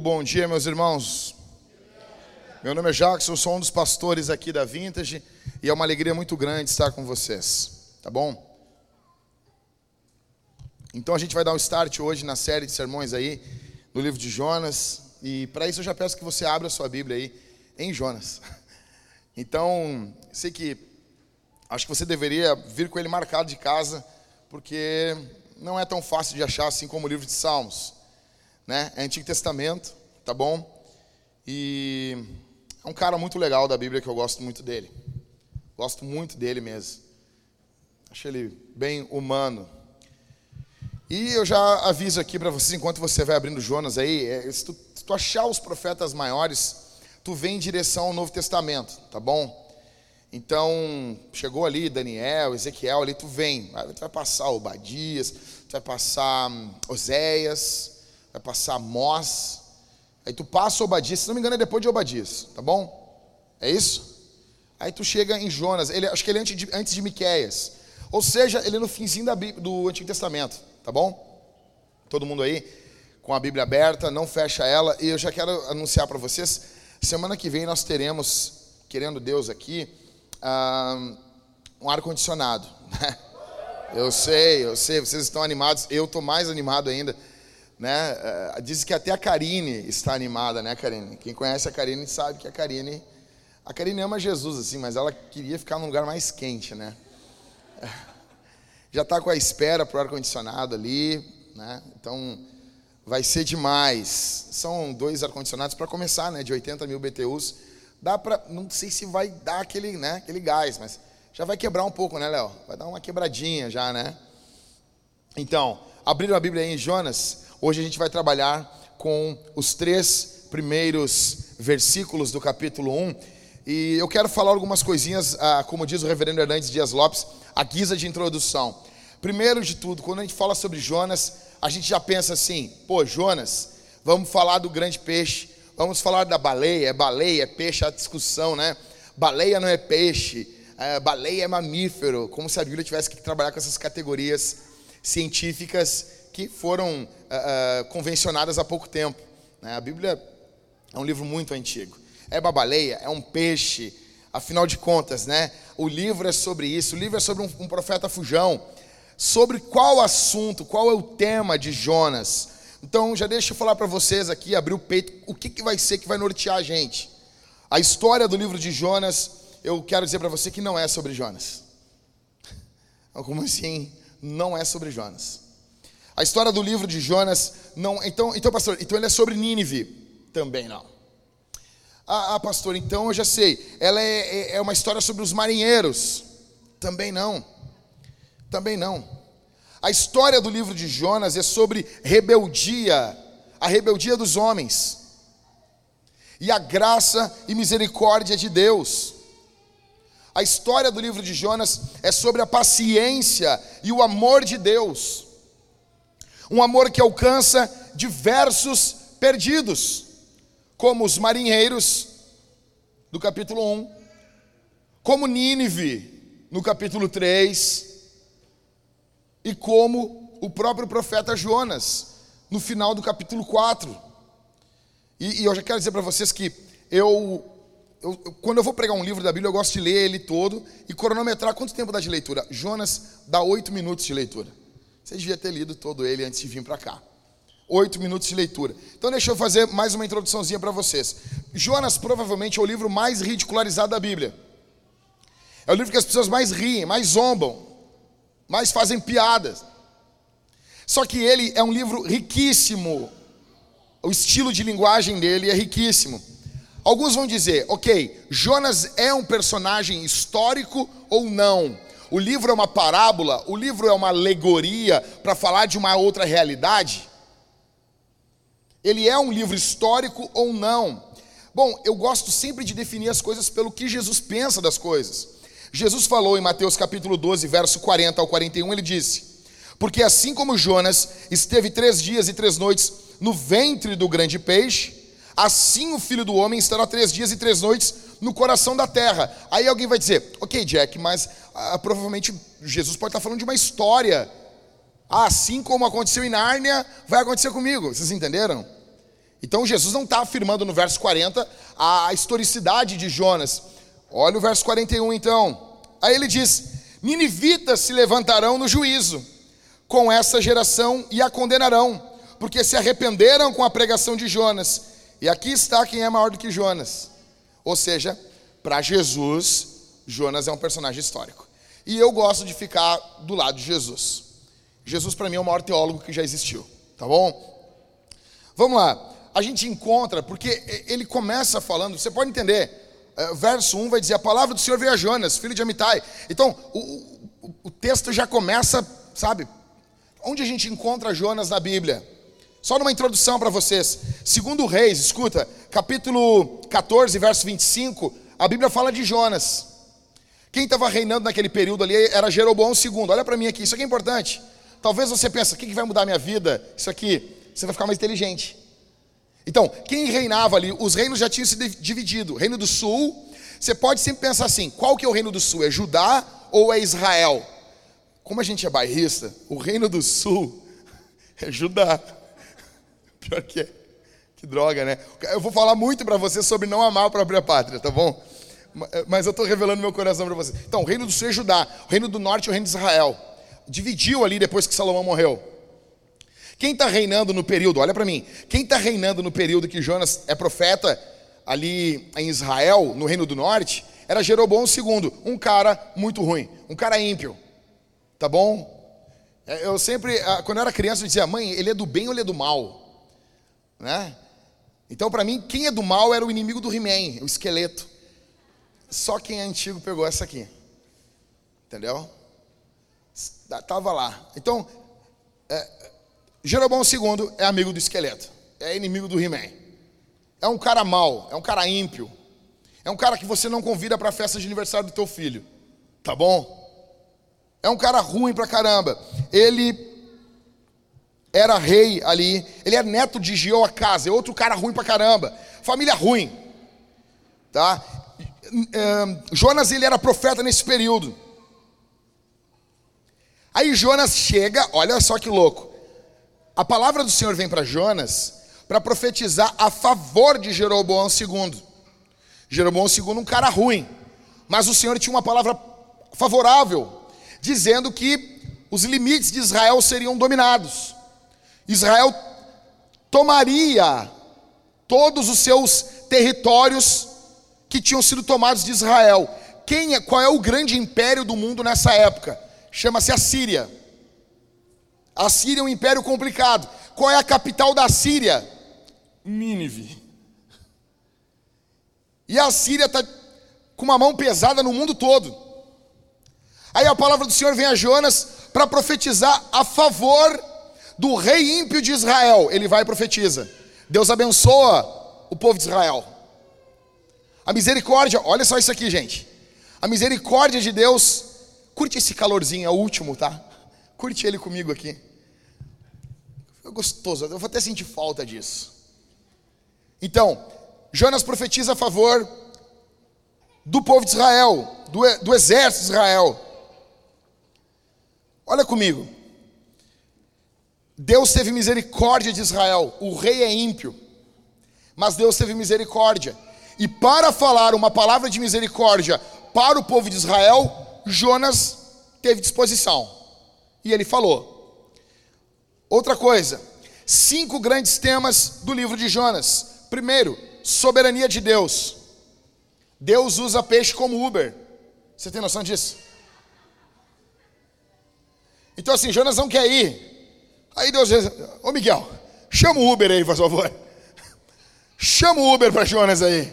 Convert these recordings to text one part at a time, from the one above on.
Bom dia, meus irmãos. Meu nome é Jackson, sou um dos pastores aqui da Vintage e é uma alegria muito grande estar com vocês, tá bom? Então a gente vai dar um start hoje na série de sermões aí no livro de Jonas e para isso eu já peço que você abra a sua Bíblia aí em Jonas. Então, sei que acho que você deveria vir com ele marcado de casa, porque não é tão fácil de achar assim como o livro de Salmos né? É Antigo Testamento, tá bom? E é um cara muito legal da Bíblia que eu gosto muito dele. Gosto muito dele mesmo. Acho ele bem humano. E eu já aviso aqui para vocês, enquanto você vai abrindo Jonas aí, é, se, tu, se tu achar os profetas maiores, tu vem em direção ao Novo Testamento, tá bom? Então, chegou ali Daniel, Ezequiel, ali tu vem. Tu vai passar Obadias, tu vai passar hum, Oséias, vai passar Amós, aí tu passa Obadias, se não me engano é depois de Obadias, tá bom? É isso? Aí tu chega em Jonas, ele, acho que ele é antes de, antes de Miqueias, ou seja, ele é no finzinho da, do Antigo Testamento, tá bom? Todo mundo aí com a Bíblia aberta, não fecha ela, e eu já quero anunciar para vocês, semana que vem nós teremos, querendo Deus aqui, um ar-condicionado, né? Eu sei, eu sei, vocês estão animados, eu estou mais animado ainda, né? Eh, diz que até a Karine está animada, né, Karine? Quem conhece a Karine sabe que a Karine. A Karine ama Jesus, assim, mas ela queria ficar num lugar mais quente, né? Já está com a espera para o ar-condicionado ali, né? Então vai ser demais. São dois ar-condicionados para começar, né? De 80 mil BTUs. Dá para. Não sei se vai dar aquele, né, aquele gás, mas já vai quebrar um pouco, né, Léo? Vai dar uma quebradinha já, né? Então, abriram a Bíblia aí em Jonas. Hoje a gente vai trabalhar com os três primeiros versículos do capítulo 1. E eu quero falar algumas coisinhas, ah, como diz o reverendo Hernandes Dias Lopes, a guisa de introdução. Primeiro de tudo, quando a gente fala sobre Jonas, a gente já pensa assim: pô, Jonas, vamos falar do grande peixe, vamos falar da baleia, é baleia, é peixe, a discussão, né? Baleia não é peixe, é, baleia é mamífero, como se a Bíblia tivesse que trabalhar com essas categorias científicas que foram uh, convencionadas há pouco tempo. Né? A Bíblia é um livro muito antigo. É babaleia, é um peixe, afinal de contas, né? O livro é sobre isso. O livro é sobre um, um profeta fujão. Sobre qual assunto, qual é o tema de Jonas. Então, já deixa eu falar para vocês aqui, abrir o peito, o que, que vai ser que vai nortear a gente. A história do livro de Jonas, eu quero dizer para você que não é sobre Jonas. Como assim? Não é sobre Jonas. A história do livro de Jonas não. Então, então pastor, então ele é sobre Nínive? Também não. Ah, ah pastor, então eu já sei. Ela é, é, é uma história sobre os marinheiros? Também não. Também não. A história do livro de Jonas é sobre rebeldia, a rebeldia dos homens, e a graça e misericórdia de Deus. A história do livro de Jonas é sobre a paciência e o amor de Deus. Um amor que alcança diversos perdidos, como os marinheiros, do capítulo 1, como Nínive, no capítulo 3, e como o próprio profeta Jonas, no final do capítulo 4. E, e eu já quero dizer para vocês que eu, eu, quando eu vou pregar um livro da Bíblia, eu gosto de ler ele todo e cronometrar quanto tempo dá de leitura. Jonas dá oito minutos de leitura. Você devia ter lido todo ele antes de vir para cá. Oito minutos de leitura. Então deixa eu fazer mais uma introduçãozinha para vocês. Jonas provavelmente é o livro mais ridicularizado da Bíblia. É o livro que as pessoas mais riem, mais zombam, mais fazem piadas. Só que ele é um livro riquíssimo. O estilo de linguagem dele é riquíssimo. Alguns vão dizer, ok, Jonas é um personagem histórico ou não? O livro é uma parábola, o livro é uma alegoria para falar de uma outra realidade? Ele é um livro histórico ou não? Bom, eu gosto sempre de definir as coisas pelo que Jesus pensa das coisas. Jesus falou em Mateus capítulo 12, verso 40 ao 41, ele disse: Porque assim como Jonas esteve três dias e três noites no ventre do grande peixe, assim o filho do homem estará três dias e três noites no coração da terra. Aí alguém vai dizer, ok, Jack, mas ah, provavelmente Jesus pode estar falando de uma história. Ah, assim como aconteceu em Nárnia, vai acontecer comigo. Vocês entenderam? Então Jesus não está afirmando no verso 40 a historicidade de Jonas. Olha o verso 41 então. Aí ele diz: Ninivitas se levantarão no juízo com essa geração e a condenarão, porque se arrependeram com a pregação de Jonas. E aqui está quem é maior do que Jonas. Ou seja, para Jesus, Jonas é um personagem histórico. E eu gosto de ficar do lado de Jesus. Jesus, para mim, é o maior teólogo que já existiu. Tá bom? Vamos lá. A gente encontra, porque ele começa falando, você pode entender. É, verso 1 vai dizer: A palavra do Senhor veio a Jonas, filho de Amitai. Então, o, o, o texto já começa, sabe? Onde a gente encontra Jonas na Bíblia? Só numa introdução para vocês. Segundo Reis, escuta, capítulo 14, verso 25, a Bíblia fala de Jonas. Quem estava reinando naquele período ali era Jeroboão II. Olha para mim aqui, isso aqui é importante. Talvez você pense, o que vai mudar a minha vida? Isso aqui, você vai ficar mais inteligente. Então, quem reinava ali, os reinos já tinham se dividido. Reino do Sul, você pode sempre pensar assim: qual que é o reino do Sul? É Judá ou é Israel? Como a gente é bairrista, o reino do Sul é Judá. Pior que é. Que droga, né? Eu vou falar muito para você sobre não amar a própria pátria, tá bom? Mas eu estou revelando meu coração para você. Então, o reino do sul é Judá, o reino do norte é o reino de Israel. Dividiu ali depois que Salomão morreu. Quem está reinando no período, olha para mim, quem está reinando no período que Jonas é profeta ali em Israel, no reino do norte, era Jeroboão II, um cara muito ruim, um cara ímpio, tá bom? É, eu sempre, ah, quando eu era criança, eu dizia, mãe, ele é do bem ou ele é do mal? Né? Então, para mim, quem é do mal era o inimigo do He-Man, o esqueleto. Só quem é antigo pegou essa aqui. Entendeu? Tava lá. Então, é, Jeroboão II é amigo do esqueleto, é inimigo do He-Man. É um cara mau, é um cara ímpio. É um cara que você não convida para a festa de aniversário do teu filho. Tá bom? É um cara ruim pra caramba. Ele era rei ali, ele é neto de Jeoacás, é outro cara ruim pra caramba. Família ruim. Tá? Jonas ele era profeta nesse período. Aí Jonas chega, olha só que louco. A palavra do Senhor vem para Jonas para profetizar a favor de Jeroboão II. Jeroboão II, um cara ruim, mas o Senhor tinha uma palavra favorável, dizendo que os limites de Israel seriam dominados. Israel tomaria todos os seus territórios que tinham sido tomados de Israel. Quem é, qual é o grande império do mundo nessa época? Chama-se a Síria. A Síria é um império complicado. Qual é a capital da Síria? Nínive. E a Síria está com uma mão pesada no mundo todo. Aí a palavra do Senhor vem a Jonas para profetizar a favor do rei ímpio de Israel. Ele vai e profetiza. Deus abençoa o povo de Israel. A misericórdia, olha só isso aqui, gente. A misericórdia de Deus, curte esse calorzinho, é o último, tá? Curte ele comigo aqui. Foi gostoso, eu vou até sentir falta disso. Então, Jonas profetiza a favor do povo de Israel, do, do exército de Israel. Olha comigo. Deus teve misericórdia de Israel. O rei é ímpio, mas Deus teve misericórdia. E para falar uma palavra de misericórdia para o povo de Israel, Jonas teve disposição. E ele falou: Outra coisa, cinco grandes temas do livro de Jonas. Primeiro, soberania de Deus. Deus usa peixe como Uber. Você tem noção disso? Então assim, Jonas não quer ir. Aí Deus diz, ô Miguel, chama o Uber aí, por favor. Chama o Uber para Jonas aí.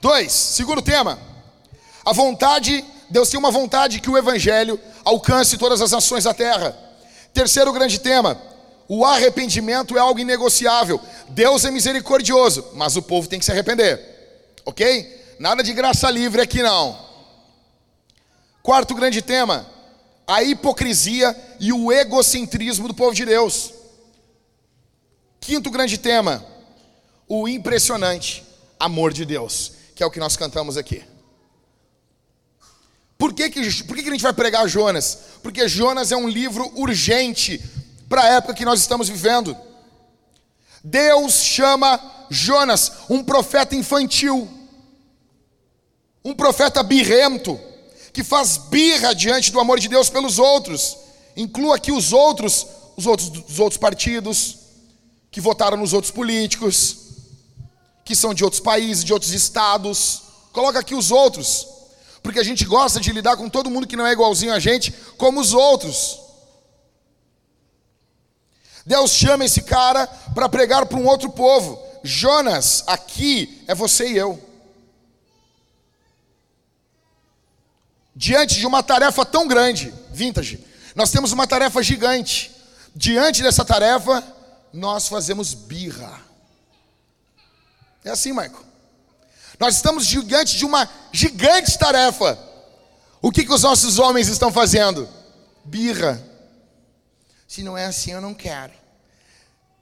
Dois, segundo tema. A vontade, Deus tem uma vontade que o evangelho alcance todas as nações da terra. Terceiro grande tema, o arrependimento é algo inegociável. Deus é misericordioso, mas o povo tem que se arrepender. Ok? Nada de graça livre aqui não. Quarto grande tema: a hipocrisia e o egocentrismo do povo de Deus. Quinto grande tema: o impressionante amor de Deus, que é o que nós cantamos aqui. Por que, que, por que, que a gente vai pregar Jonas? Porque Jonas é um livro urgente para a época que nós estamos vivendo. Deus chama Jonas, um profeta infantil, um profeta birrento, que faz birra diante do amor de Deus pelos outros. Inclua aqui os outros, os outros dos outros partidos, que votaram nos outros políticos, que são de outros países, de outros estados. Coloca aqui os outros, porque a gente gosta de lidar com todo mundo que não é igualzinho a gente, como os outros. Deus chama esse cara para pregar para um outro povo. Jonas, aqui é você e eu. Diante de uma tarefa tão grande, vintage, nós temos uma tarefa gigante. Diante dessa tarefa, nós fazemos birra. É assim, Marco. Nós estamos diante de uma gigante tarefa. O que, que os nossos homens estão fazendo? Birra. Se não é assim, eu não quero.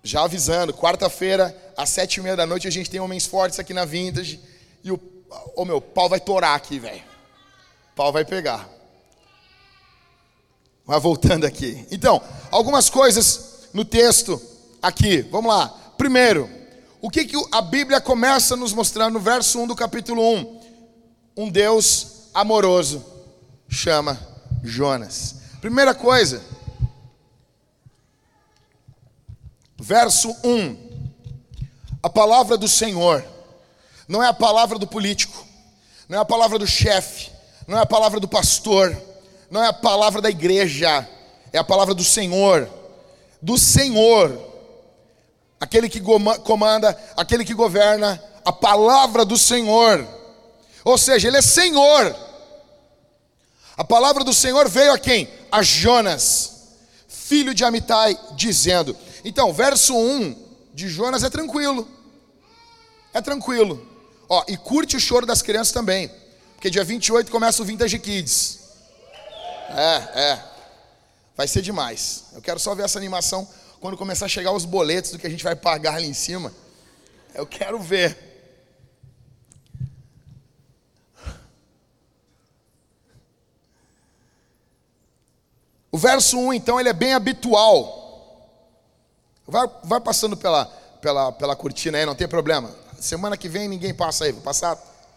Já avisando, quarta-feira, às sete e meia da noite, a gente tem homens fortes aqui na Vintage. E o, o meu pau vai torar aqui, velho. Pau vai pegar. Mas voltando aqui. Então, algumas coisas no texto aqui. Vamos lá. Primeiro, o que, que a Bíblia começa nos mostrando no verso 1 do capítulo 1? Um Deus amoroso chama Jonas. Primeira coisa, verso 1. A palavra do Senhor não é a palavra do político, não é a palavra do chefe, não é a palavra do pastor, não é a palavra da igreja, é a palavra do Senhor. Do Senhor, aquele que comanda, aquele que governa, a palavra do Senhor. Ou seja, ele é Senhor. A palavra do Senhor veio a quem? A Jonas, filho de Amitai, dizendo: então, verso 1 de Jonas é tranquilo. É tranquilo. Ó, e curte o choro das crianças também. Porque dia 28 começa o Vintage Kids. É, é. Vai ser demais. Eu quero só ver essa animação quando começar a chegar os boletos do que a gente vai pagar ali em cima. Eu quero ver. O verso 1, então, ele é bem habitual. Vai, vai passando pela, pela, pela cortina aí, não tem problema. Semana que vem ninguém passa aí, vou passar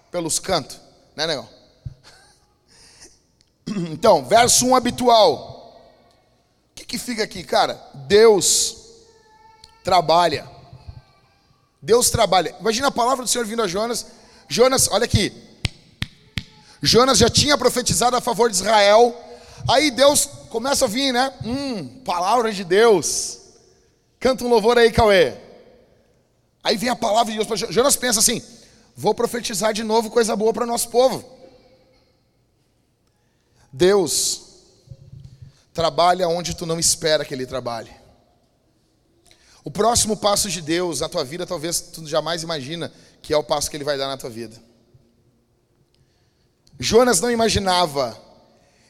pelos cantos, né, negão? Então, verso 1 habitual. O que, que fica aqui, cara? Deus trabalha. Deus trabalha. Imagina a palavra do Senhor vindo a Jonas. Jonas, olha aqui. Jonas já tinha profetizado a favor de Israel. Aí Deus começa a vir, né? Hum, palavra de Deus. Canta um louvor aí, Cauê. Aí vem a palavra de Deus para Jonas pensa assim: vou profetizar de novo coisa boa para o nosso povo. Deus trabalha onde tu não espera que Ele trabalhe. O próximo passo de Deus na tua vida, talvez tu jamais imagina que é o passo que Ele vai dar na tua vida. Jonas não imaginava.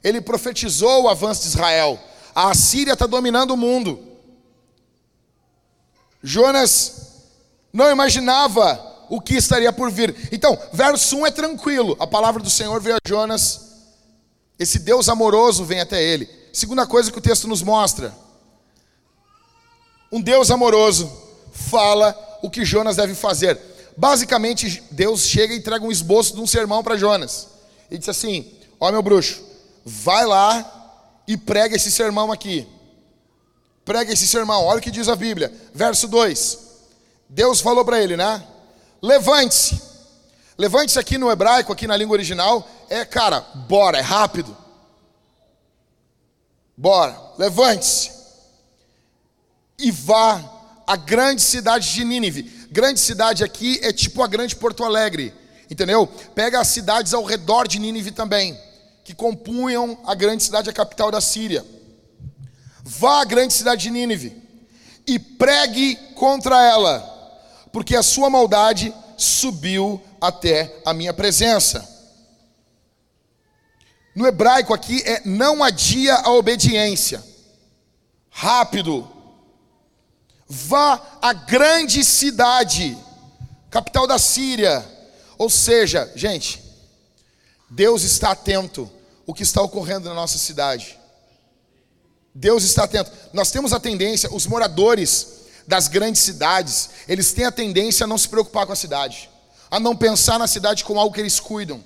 Ele profetizou o avanço de Israel. A Assíria está dominando o mundo. Jonas não imaginava o que estaria por vir. Então, verso 1 é tranquilo. A palavra do Senhor veio a Jonas. Esse Deus amoroso vem até ele. Segunda coisa que o texto nos mostra: um Deus amoroso fala o que Jonas deve fazer. Basicamente, Deus chega e entrega um esboço de um sermão para Jonas. E diz assim: Ó meu bruxo, vai lá e prega esse sermão aqui. Prega esse sermão. Olha o que diz a Bíblia. Verso 2. Deus falou para ele, né? Levante-se. Levante-se aqui no hebraico, aqui na língua original, é, cara, bora, é rápido. Bora, levante-se. E vá à grande cidade de Nínive. Grande cidade aqui é tipo a grande Porto Alegre, entendeu? Pega as cidades ao redor de Nínive também, que compunham a grande cidade, a capital da Síria. Vá à grande cidade de Nínive e pregue contra ela, porque a sua maldade subiu até a minha presença. No hebraico aqui é não adia a obediência. Rápido. Vá à grande cidade, capital da Síria. Ou seja, gente, Deus está atento o que está ocorrendo na nossa cidade. Deus está atento. Nós temos a tendência, os moradores das grandes cidades, eles têm a tendência a não se preocupar com a cidade, a não pensar na cidade como algo que eles cuidam.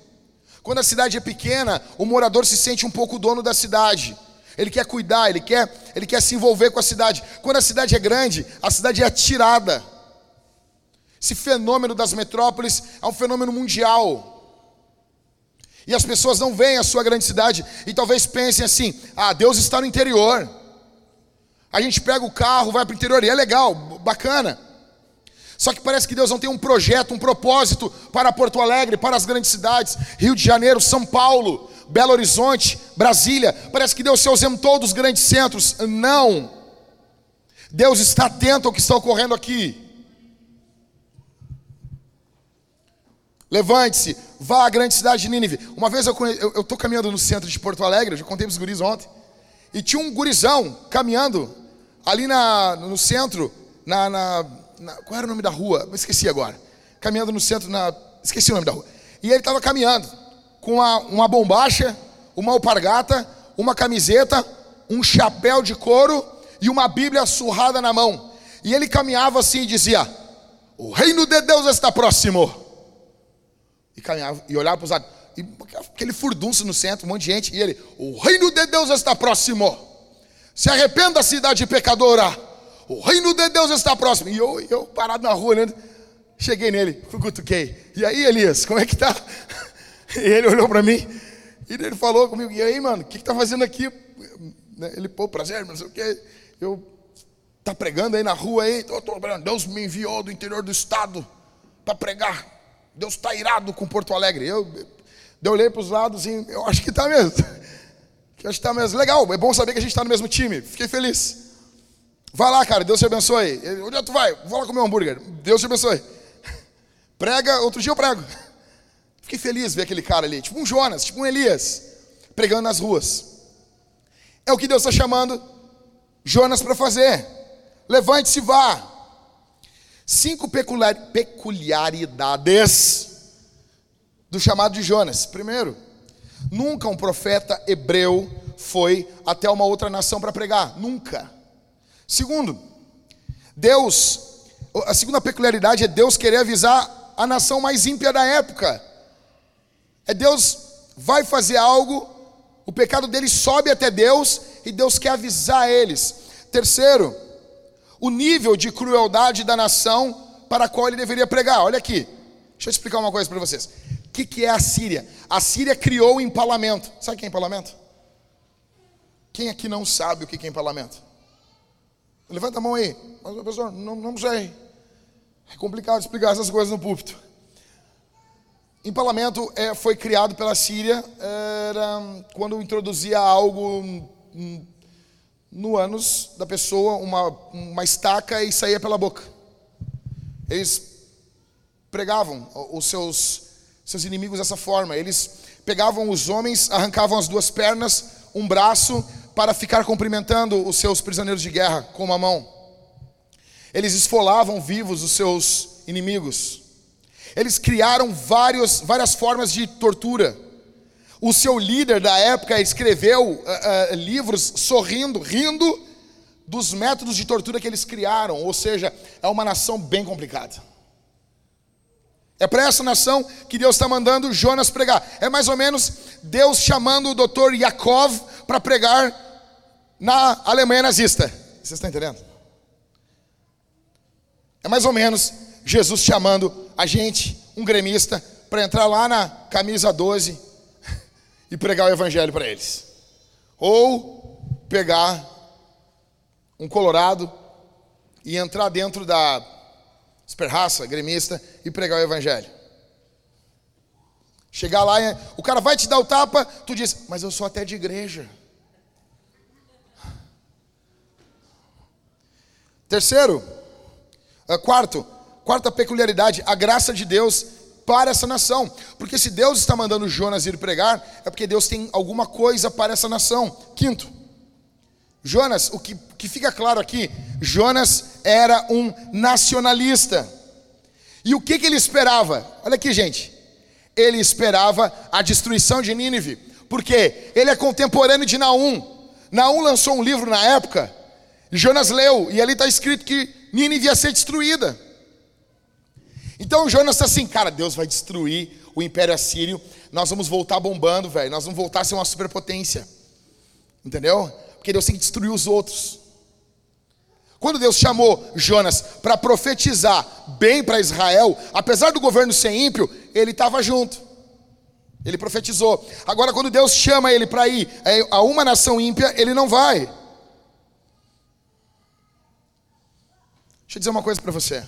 Quando a cidade é pequena, o morador se sente um pouco dono da cidade. Ele quer cuidar, ele quer, ele quer se envolver com a cidade. Quando a cidade é grande, a cidade é atirada. Esse fenômeno das metrópoles é um fenômeno mundial. E as pessoas não veem a sua grande cidade e talvez pensem assim: ah, Deus está no interior. A gente pega o carro, vai para o interior e é legal, bacana. Só que parece que Deus não tem um projeto, um propósito para Porto Alegre, para as grandes cidades, Rio de Janeiro, São Paulo, Belo Horizonte, Brasília. Parece que Deus se ausentou dos grandes centros. Não. Deus está atento ao que está ocorrendo aqui. Levante-se, vá à grande cidade de Nínive. Uma vez eu estou caminhando no centro de Porto Alegre, eu já contei para os guris ontem, e tinha um gurizão caminhando ali na, no centro, na, na, na, Qual era o nome da rua? Esqueci agora. Caminhando no centro, na. Esqueci o nome da rua. E ele estava caminhando com uma, uma bombacha, uma alpargata, uma camiseta, um chapéu de couro e uma Bíblia surrada na mão. E ele caminhava assim e dizia: O reino de Deus está próximo. E caminhava e olhava para os lados. E aquele furdunço no centro, um monte de gente. E ele: O reino de Deus está próximo. Se arrependa, cidade pecadora. O reino de Deus está próximo. E eu, eu parado na rua, né? Cheguei nele, cutuquei. E aí, Elias, como é que tá? E ele olhou para mim e ele falou comigo: E aí, mano, o que, que tá fazendo aqui? Né, ele, pô, prazer, não sei o que. Eu tá pregando aí na rua aí, tô, tô, Deus me enviou do interior do estado para pregar. Deus está irado com Porto Alegre. Eu, eu olhei para os lados e eu acho que está mesmo. Acho que está mesmo. Legal, é bom saber que a gente está no mesmo time. Fiquei feliz. Vai lá, cara, Deus te abençoe. Onde é tu vai? Vou lá comer um hambúrguer. Deus te abençoe. Prega, outro dia eu prego. Fiquei feliz ver aquele cara ali, tipo um Jonas, tipo um Elias, pregando nas ruas. É o que Deus está chamando Jonas para fazer. Levante-se e vá. Cinco peculiaridades do chamado de Jonas. Primeiro, nunca um profeta hebreu foi até uma outra nação para pregar. Nunca. Segundo, Deus, a segunda peculiaridade é Deus querer avisar a nação mais ímpia da época. É Deus vai fazer algo, o pecado deles sobe até Deus e Deus quer avisar eles. Terceiro, o nível de crueldade da nação para a qual ele deveria pregar. Olha aqui, deixa eu explicar uma coisa para vocês. Que, que é a Síria? A Síria criou o empalamento. Sabe o que é empalamento? Quem aqui não sabe o que é empalamento? Levanta a mão aí. Mas, professor, não, não sei. É complicado explicar essas coisas no púlpito. Empalamento é, foi criado pela Síria era quando introduzia algo no ânus da pessoa, uma, uma estaca e saía pela boca. Eles pregavam os seus, seus inimigos dessa forma. Eles pegavam os homens, arrancavam as duas pernas, um braço, para ficar cumprimentando os seus prisioneiros de guerra com uma mão. Eles esfolavam vivos os seus inimigos. Eles criaram vários, várias formas de tortura. O seu líder da época escreveu uh, uh, livros sorrindo, rindo dos métodos de tortura que eles criaram. Ou seja, é uma nação bem complicada. É para essa nação que Deus está mandando Jonas pregar. É mais ou menos Deus chamando o doutor Yakov para pregar na Alemanha nazista. Vocês estão entendendo? É mais ou menos Jesus chamando a gente, um gremista, para entrar lá na camisa 12 e pregar o evangelho para eles. Ou pegar um colorado e entrar dentro da esperraça, gremista, e pregar o evangelho. Chegar lá, o cara vai te dar o tapa, tu diz, mas eu sou até de igreja. Terceiro, uh, quarto, quarta peculiaridade, a graça de Deus para essa nação. Porque se Deus está mandando Jonas ir pregar, é porque Deus tem alguma coisa para essa nação. Quinto, Jonas, o que, que fica claro aqui, Jonas era um nacionalista. E o que, que ele esperava? Olha aqui, gente. Ele esperava a destruição de Nínive, porque ele é contemporâneo de Naum. Naum lançou um livro na época, Jonas leu, e ali está escrito que Nínive ia ser destruída. Então Jonas está assim, cara, Deus vai destruir o império assírio, nós vamos voltar bombando, velho, nós vamos voltar a ser uma superpotência. Entendeu? Porque Deus tem que destruir os outros. Quando Deus chamou Jonas para profetizar bem para Israel, apesar do governo ser ímpio, ele estava junto. Ele profetizou. Agora, quando Deus chama ele para ir a uma nação ímpia, ele não vai. Deixa eu dizer uma coisa para você.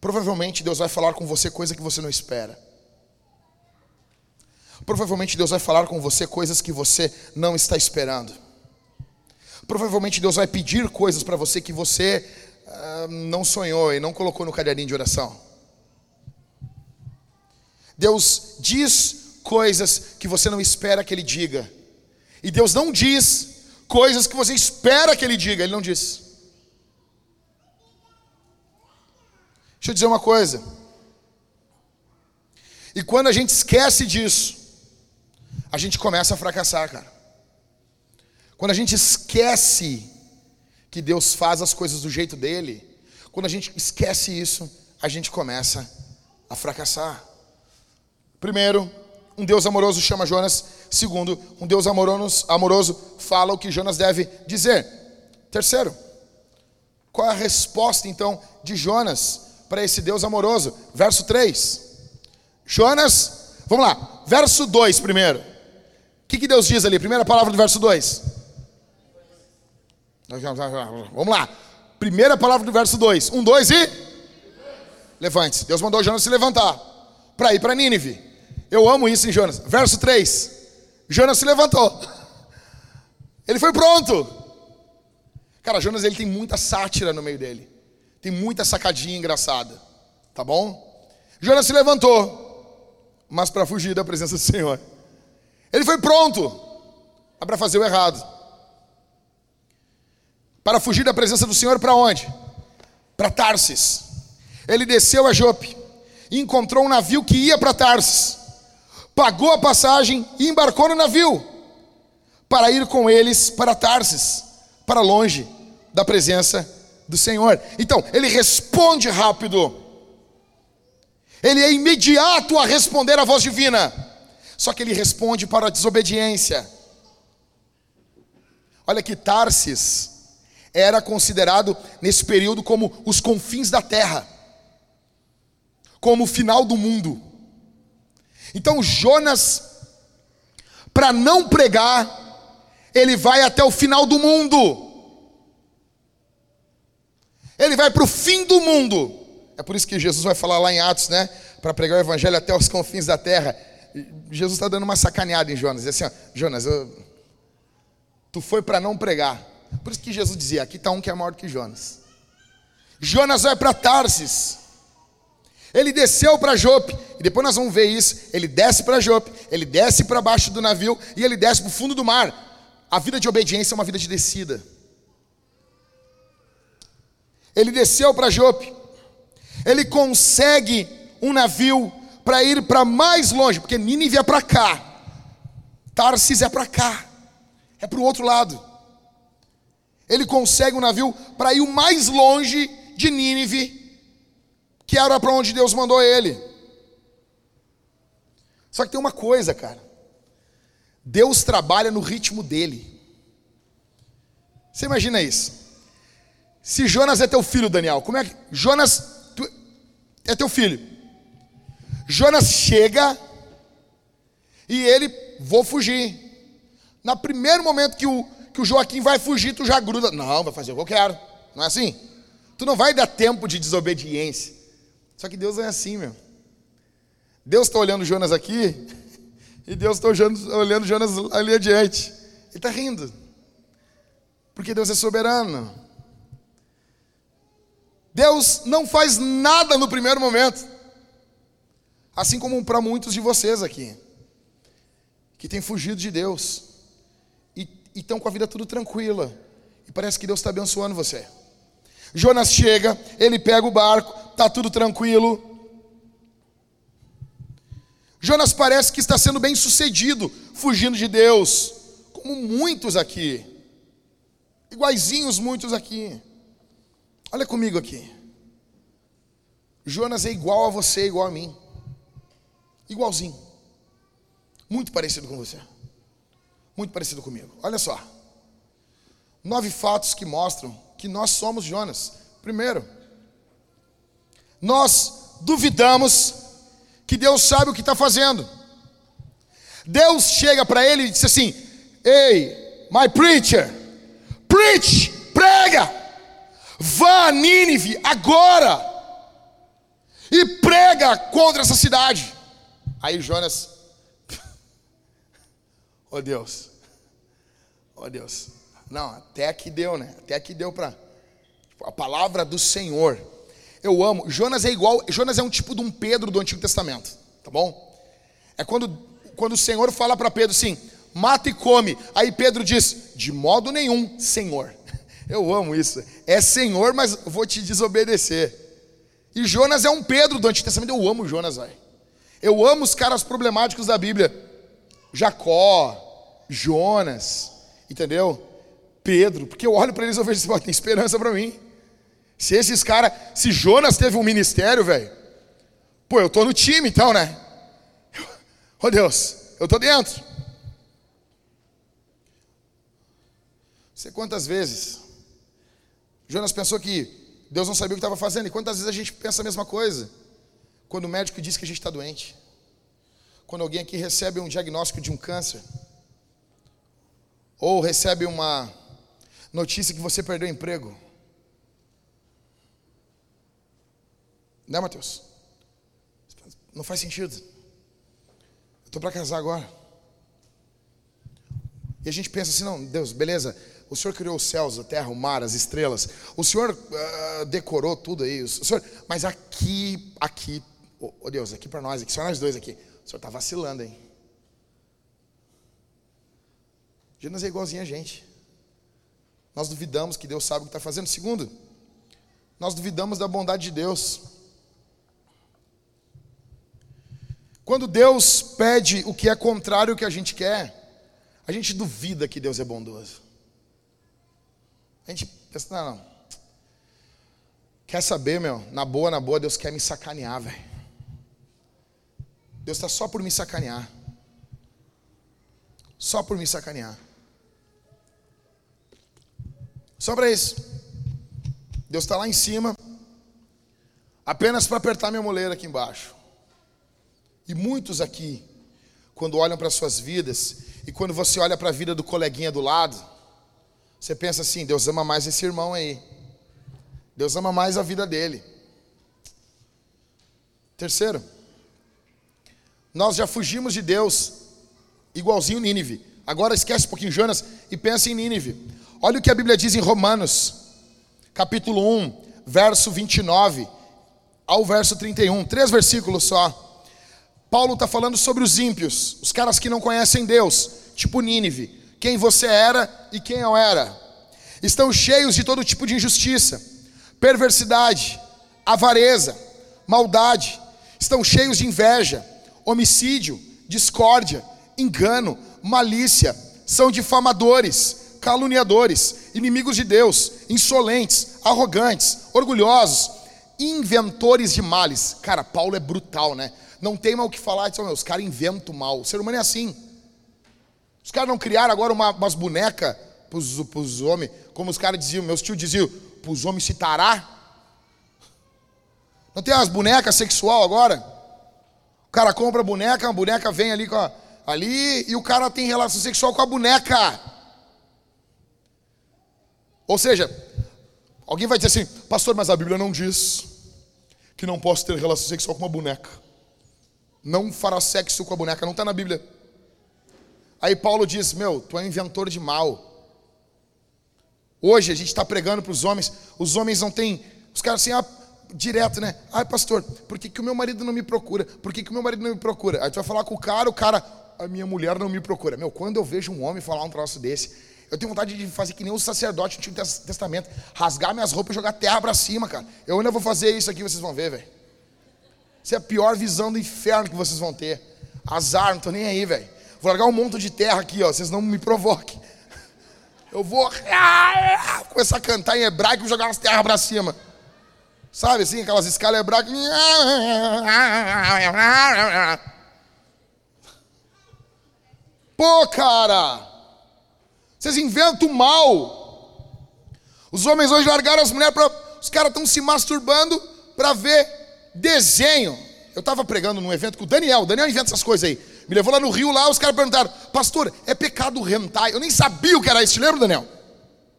Provavelmente Deus vai falar com você coisa que você não espera. Provavelmente Deus vai falar com você coisas que você não está esperando. Provavelmente Deus vai pedir coisas para você que você uh, não sonhou e não colocou no caderninho de oração. Deus diz coisas que você não espera que Ele diga. E Deus não diz coisas que você espera que Ele diga. Ele não diz. Deixa eu dizer uma coisa. E quando a gente esquece disso, a gente começa a fracassar, cara. Quando a gente esquece que Deus faz as coisas do jeito dele, quando a gente esquece isso, a gente começa a fracassar. Primeiro, um Deus amoroso chama Jonas. Segundo, um Deus amoroso, fala o que Jonas deve dizer. Terceiro, qual é a resposta então de Jonas para esse Deus amoroso? Verso 3. Jonas, vamos lá, verso 2 primeiro. O que, que Deus diz ali? Primeira palavra do verso 2. Vamos lá. Primeira palavra do verso 2. Um, dois e. Levante-se. Deus mandou Jonas se levantar para ir para Nínive. Eu amo isso em Jonas. Verso 3. Jonas se levantou. Ele foi pronto. Cara, Jonas ele tem muita sátira no meio dele. Tem muita sacadinha engraçada. Tá bom? Jonas se levantou, mas para fugir da presença do Senhor. Ele foi pronto para fazer o errado para fugir da presença do Senhor para onde? Para Tarsis. Ele desceu a Jope encontrou um navio que ia para Tarsis. Pagou a passagem e embarcou no navio para ir com eles para Tarsis, para longe da presença do Senhor. Então, ele responde rápido. Ele é imediato a responder à voz divina. Só que ele responde para a desobediência. Olha que Tarsis era considerado nesse período como os confins da terra, como o final do mundo. Então Jonas, para não pregar, ele vai até o final do mundo. Ele vai para o fim do mundo. É por isso que Jesus vai falar lá em Atos, né? Para pregar o evangelho até os confins da terra. Jesus está dando uma sacaneada em Jonas. Diz assim: ó, Jonas, eu... tu foi para não pregar. Por isso que Jesus dizia: aqui está um que é maior do que Jonas. Jonas vai para Tarsis. Ele desceu para Jope, e depois nós vamos ver isso. Ele desce para Jope, ele desce para baixo do navio e ele desce para o fundo do mar. A vida de obediência é uma vida de descida. Ele desceu para Jope, ele consegue um navio para ir para mais longe, porque Nínive é para cá, Tarsis é para cá, é para o outro lado ele consegue um navio para ir o mais longe de Nínive, que era para onde Deus mandou ele. Só que tem uma coisa, cara. Deus trabalha no ritmo dele. Você imagina isso? Se Jonas é teu filho, Daniel, como é que. Jonas tu, é teu filho. Jonas chega e ele, vou fugir. No primeiro momento que o, que o Joaquim vai fugir, tu já gruda. Não, vai fazer o que eu quero. Não é assim? Tu não vai dar tempo de desobediência. Só que Deus é assim, meu. Deus está olhando Jonas aqui e Deus está olhando, olhando Jonas ali adiante. Ele está rindo. Porque Deus é soberano. Deus não faz nada no primeiro momento. Assim como para muitos de vocês aqui, que têm fugido de Deus e estão com a vida tudo tranquila. E parece que Deus está abençoando você. Jonas chega, ele pega o barco, está tudo tranquilo. Jonas parece que está sendo bem sucedido, fugindo de Deus, como muitos aqui, iguaizinhos muitos aqui. Olha comigo aqui. Jonas é igual a você, igual a mim. Igualzinho. Muito parecido com você. Muito parecido comigo. Olha só. Nove fatos que mostram que nós somos Jonas. Primeiro, nós duvidamos que Deus sabe o que está fazendo. Deus chega para ele e diz assim: Ei, my preacher, preach, prega, vá a Nínive agora e prega contra essa cidade. Aí Jonas, oh Deus, oh Deus, não, até aqui deu, né? Até aqui deu para tipo, a palavra do Senhor. Eu amo. Jonas é igual. Jonas é um tipo de um Pedro do Antigo Testamento, tá bom? É quando, quando o Senhor fala para Pedro assim: mata e come. Aí Pedro diz: de modo nenhum, Senhor. Eu amo isso. É Senhor, mas vou te desobedecer. E Jonas é um Pedro do Antigo Testamento. Eu amo Jonas, vai. Eu amo os caras problemáticos da Bíblia. Jacó, Jonas, entendeu? Pedro, porque eu olho para eles e vejo assim, tem esperança para mim. Se esses caras, se Jonas teve um ministério, velho, pô, eu tô no time então, né? Oh Deus, eu tô dentro. Você quantas vezes Jonas pensou que Deus não sabia o que estava fazendo, e quantas vezes a gente pensa a mesma coisa? Quando o médico diz que a gente está doente, quando alguém aqui recebe um diagnóstico de um câncer, ou recebe uma notícia que você perdeu o emprego. Né, Mateus? Não faz sentido. Eu estou para casar agora. E a gente pensa assim, não, Deus, beleza, o Senhor criou os céus, a terra, o mar, as estrelas. O Senhor uh, decorou tudo aí. O Senhor, mas aqui, aqui, oh, oh Deus, aqui para nós, aqui, só nós dois aqui. O Senhor está vacilando, hein? Jonas é igualzinho a gente. Nós duvidamos que Deus sabe o que está fazendo. Segundo, nós duvidamos da bondade de Deus. Quando Deus pede o que é contrário ao que a gente quer, a gente duvida que Deus é bondoso. A gente pensa, não, não. Quer saber, meu? Na boa, na boa, Deus quer me sacanear, velho. Deus está só por me sacanear. Só por me sacanear. Só para isso. Deus está lá em cima, apenas para apertar minha moleira aqui embaixo. E muitos aqui, quando olham para suas vidas, e quando você olha para a vida do coleguinha do lado, você pensa assim: Deus ama mais esse irmão aí. Deus ama mais a vida dele. Terceiro, nós já fugimos de Deus, igualzinho Nínive. Agora esquece um pouquinho Jonas e pensa em Nínive. Olha o que a Bíblia diz em Romanos, capítulo 1, verso 29 ao verso 31, três versículos só. Paulo está falando sobre os ímpios, os caras que não conhecem Deus, tipo Nínive, quem você era e quem eu era. Estão cheios de todo tipo de injustiça, perversidade, avareza, maldade, estão cheios de inveja, homicídio, discórdia, engano, malícia, são difamadores caluniadores, inimigos de Deus, insolentes, arrogantes, orgulhosos, inventores de males. Cara, Paulo é brutal, né? Não tem mal o que falar, diz, os caras inventam mal. O ser humano é assim. Os caras não criaram agora uma, umas bonecas para os homens, como os caras diziam, meus tios diziam, para os homens se tarar. Não tem umas bonecas sexual agora? O cara compra a boneca, a boneca vem ali, a, ali e o cara tem relação sexual com a boneca. Ou seja, alguém vai dizer assim, pastor, mas a Bíblia não diz que não posso ter relação sexual com uma boneca. Não fará sexo com a boneca, não está na Bíblia. Aí Paulo diz: Meu, tu é inventor de mal. Hoje a gente está pregando para os homens, os homens não têm, os caras assim, ah, direto, né? Ai, pastor, por que, que o meu marido não me procura? Por que, que o meu marido não me procura? Aí tu vai falar com o cara, o cara, a minha mulher não me procura. Meu, quando eu vejo um homem falar um troço desse, eu tenho vontade de fazer que nem os sacerdotes do Antigo Testamento, rasgar minhas roupas e jogar terra para cima, cara. Eu ainda vou fazer isso aqui, vocês vão ver, velho. Isso é a pior visão do inferno que vocês vão ter. Azar, não tô nem aí, velho. Vou largar um monte de terra aqui, ó. Vocês não me provoquem. Eu vou começar a cantar em hebraico e jogar umas terras para cima. Sabe assim, aquelas escalas hebraicas. Pô, cara! Vocês inventam mal. Os homens hoje largaram as mulheres para. Os caras estão se masturbando para ver desenho. Eu estava pregando num evento com o Daniel. O Daniel inventa essas coisas aí. Me levou lá no Rio, lá, os caras perguntaram, pastor, é pecado rentar? Eu nem sabia o que era isso, lembra, Daniel?